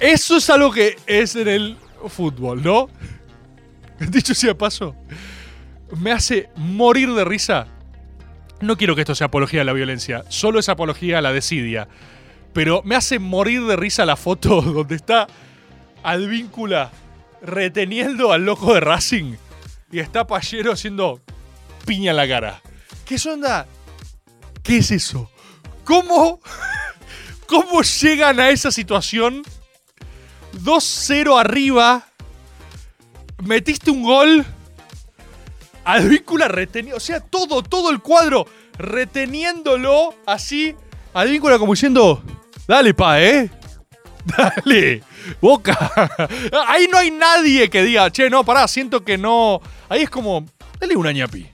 eso es algo que es en el fútbol, ¿no? Dicho sea paso, me hace morir de risa. No quiero que esto sea apología a la violencia, solo es apología a la desidia. Pero me hace morir de risa la foto donde está Advíncula reteniendo al loco de Racing y está Pallero haciendo piña en la cara. ¿Qué onda? ¿Qué es eso? ¿Cómo? ¿Cómo llegan a esa situación? 2-0 arriba. Metiste un gol. Advíncula reteniendo. O sea, todo, todo el cuadro reteniéndolo así. Advíncula como diciendo. Dale, pa, ¿eh? Dale. Boca. Ahí no hay nadie que diga, che, no, pará, siento que no. Ahí es como. Dale una ñapi.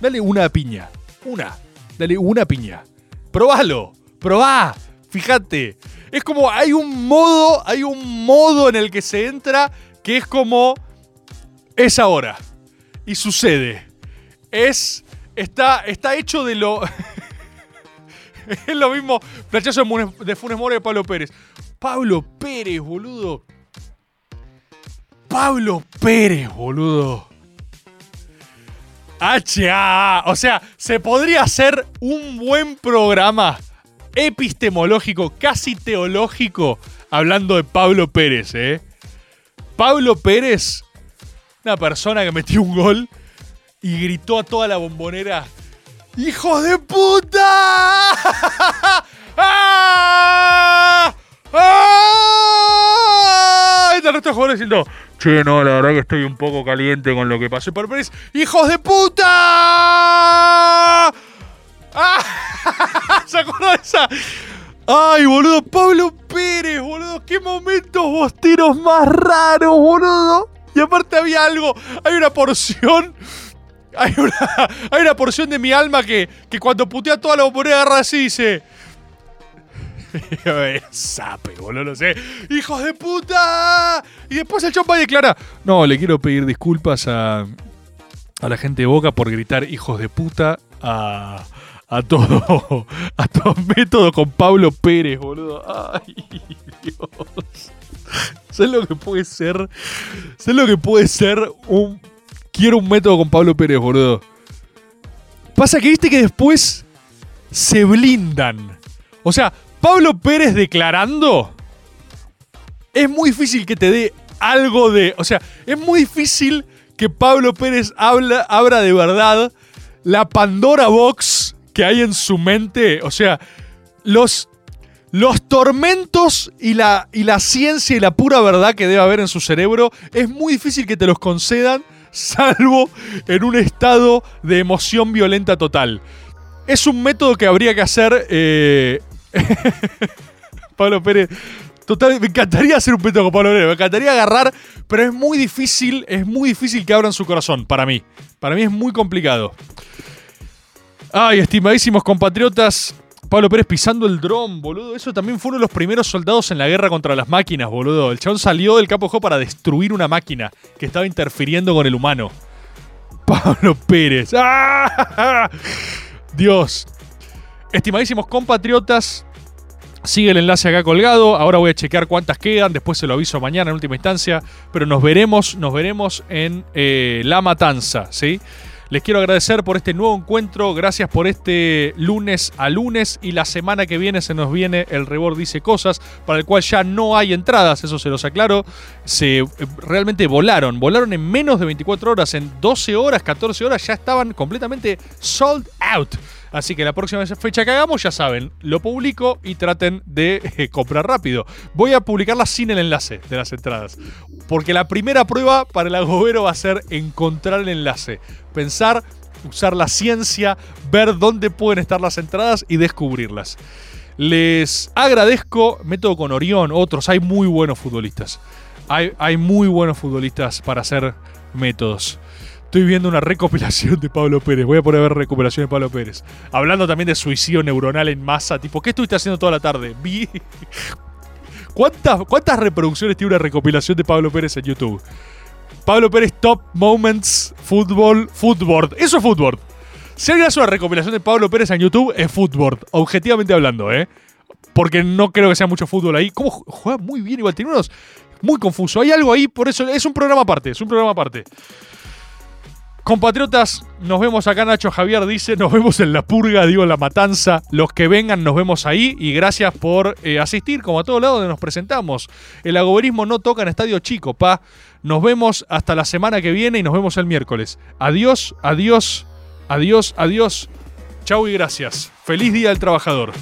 Dale una piña. Una. Dale una piña. Probalo. Probá. Fíjate. Es como hay un modo, hay un modo en el que se entra que es como es ahora y sucede. Es está está hecho de lo es lo mismo flechazo de, Funes Mori de Pablo Pérez. Pablo Pérez, boludo. Pablo Pérez, boludo. HA. O sea, se podría hacer un buen programa epistemológico, casi teológico, hablando de Pablo Pérez, ¿eh? Pablo Pérez, una persona que metió un gol y gritó a toda la bombonera: ¡Hijos de puta! ¡Ah! ¡Ah! Y de jugadores diciendo: Che, no, la verdad que estoy un poco caliente con lo que pasó. Pero Pérez, ¡hijos de puta! ¡Ah! ¿Se acuerdan de esa? Ay, boludo, Pablo Pérez, boludo, qué momentos bosteros más raros, boludo. Y aparte había algo, hay una porción, hay una, hay una porción de mi alma que, que cuando putea toda la bombonera agarra así dice... Sape, boludo, no sé. ¡Hijos de puta! Y después el chompa declara, no, le quiero pedir disculpas a, a la gente de Boca por gritar hijos de puta a, a todo a todo método con Pablo Pérez, boludo. Ay, Dios. ¿Sabes lo que puede ser? ¿Sabes lo que puede ser un quiero un método con Pablo Pérez, boludo? Pasa que viste que después se blindan. O sea, Pablo Pérez declarando es muy difícil que te dé algo de, o sea, es muy difícil que Pablo Pérez habla, abra de verdad la Pandora Box que hay en su mente. O sea, los, los tormentos y la, y la ciencia y la pura verdad que debe haber en su cerebro, es muy difícil que te los concedan, salvo en un estado de emoción violenta total. Es un método que habría que hacer. eh, Pablo Pérez. Total, me encantaría hacer un método con Pablo Pérez. Me encantaría agarrar, pero es muy difícil. Es muy difícil que abran su corazón, para mí. Para mí es muy complicado. Ay, estimadísimos compatriotas. Pablo Pérez pisando el dron, boludo. Eso también fue uno de los primeros soldados en la guerra contra las máquinas, boludo. El chabón salió del juego para destruir una máquina que estaba interfiriendo con el humano. Pablo Pérez. ¡Ah! Dios. Estimadísimos compatriotas, sigue el enlace acá colgado. Ahora voy a chequear cuántas quedan. Después se lo aviso mañana en última instancia. Pero nos veremos, nos veremos en eh, La Matanza, ¿sí? Les quiero agradecer por este nuevo encuentro. Gracias por este lunes a lunes. Y la semana que viene se nos viene el Rebord Dice Cosas, para el cual ya no hay entradas, eso se los aclaro. Se eh, realmente volaron, volaron en menos de 24 horas, en 12 horas, 14 horas, ya estaban completamente sold out. Así que la próxima fecha que hagamos, ya saben, lo publico y traten de eh, comprar rápido. Voy a publicarla sin el enlace de las entradas. Porque la primera prueba para el agobero va a ser encontrar el enlace. Pensar, usar la ciencia, ver dónde pueden estar las entradas y descubrirlas. Les agradezco, método con Orión, otros, hay muy buenos futbolistas. Hay, hay muy buenos futbolistas para hacer métodos. Estoy viendo una recopilación de Pablo Pérez. Voy a poner a ver recopilación de Pablo Pérez. Hablando también de suicidio neuronal en masa. Tipo, ¿qué estuviste haciendo toda la tarde? Vi. ¿Cuántas, ¿Cuántas reproducciones tiene una recopilación de Pablo Pérez en YouTube? Pablo Pérez Top Moments Fútbol Footboard. Eso es Footboard. Si alguien hace una recopilación de Pablo Pérez en YouTube, es Footboard. Objetivamente hablando, ¿eh? Porque no creo que sea mucho fútbol ahí. ¿Cómo juega muy bien? Igual tiene unos muy confuso. Hay algo ahí, por eso es un programa aparte. Es un programa aparte. Compatriotas, nos vemos acá. Nacho Javier dice: Nos vemos en la purga, digo, en la matanza. Los que vengan, nos vemos ahí. Y gracias por eh, asistir, como a todos lados donde nos presentamos. El agoberismo no toca en estadio chico, pa. Nos vemos hasta la semana que viene y nos vemos el miércoles. Adiós, adiós, adiós, adiós. Chau y gracias. Feliz Día del Trabajador.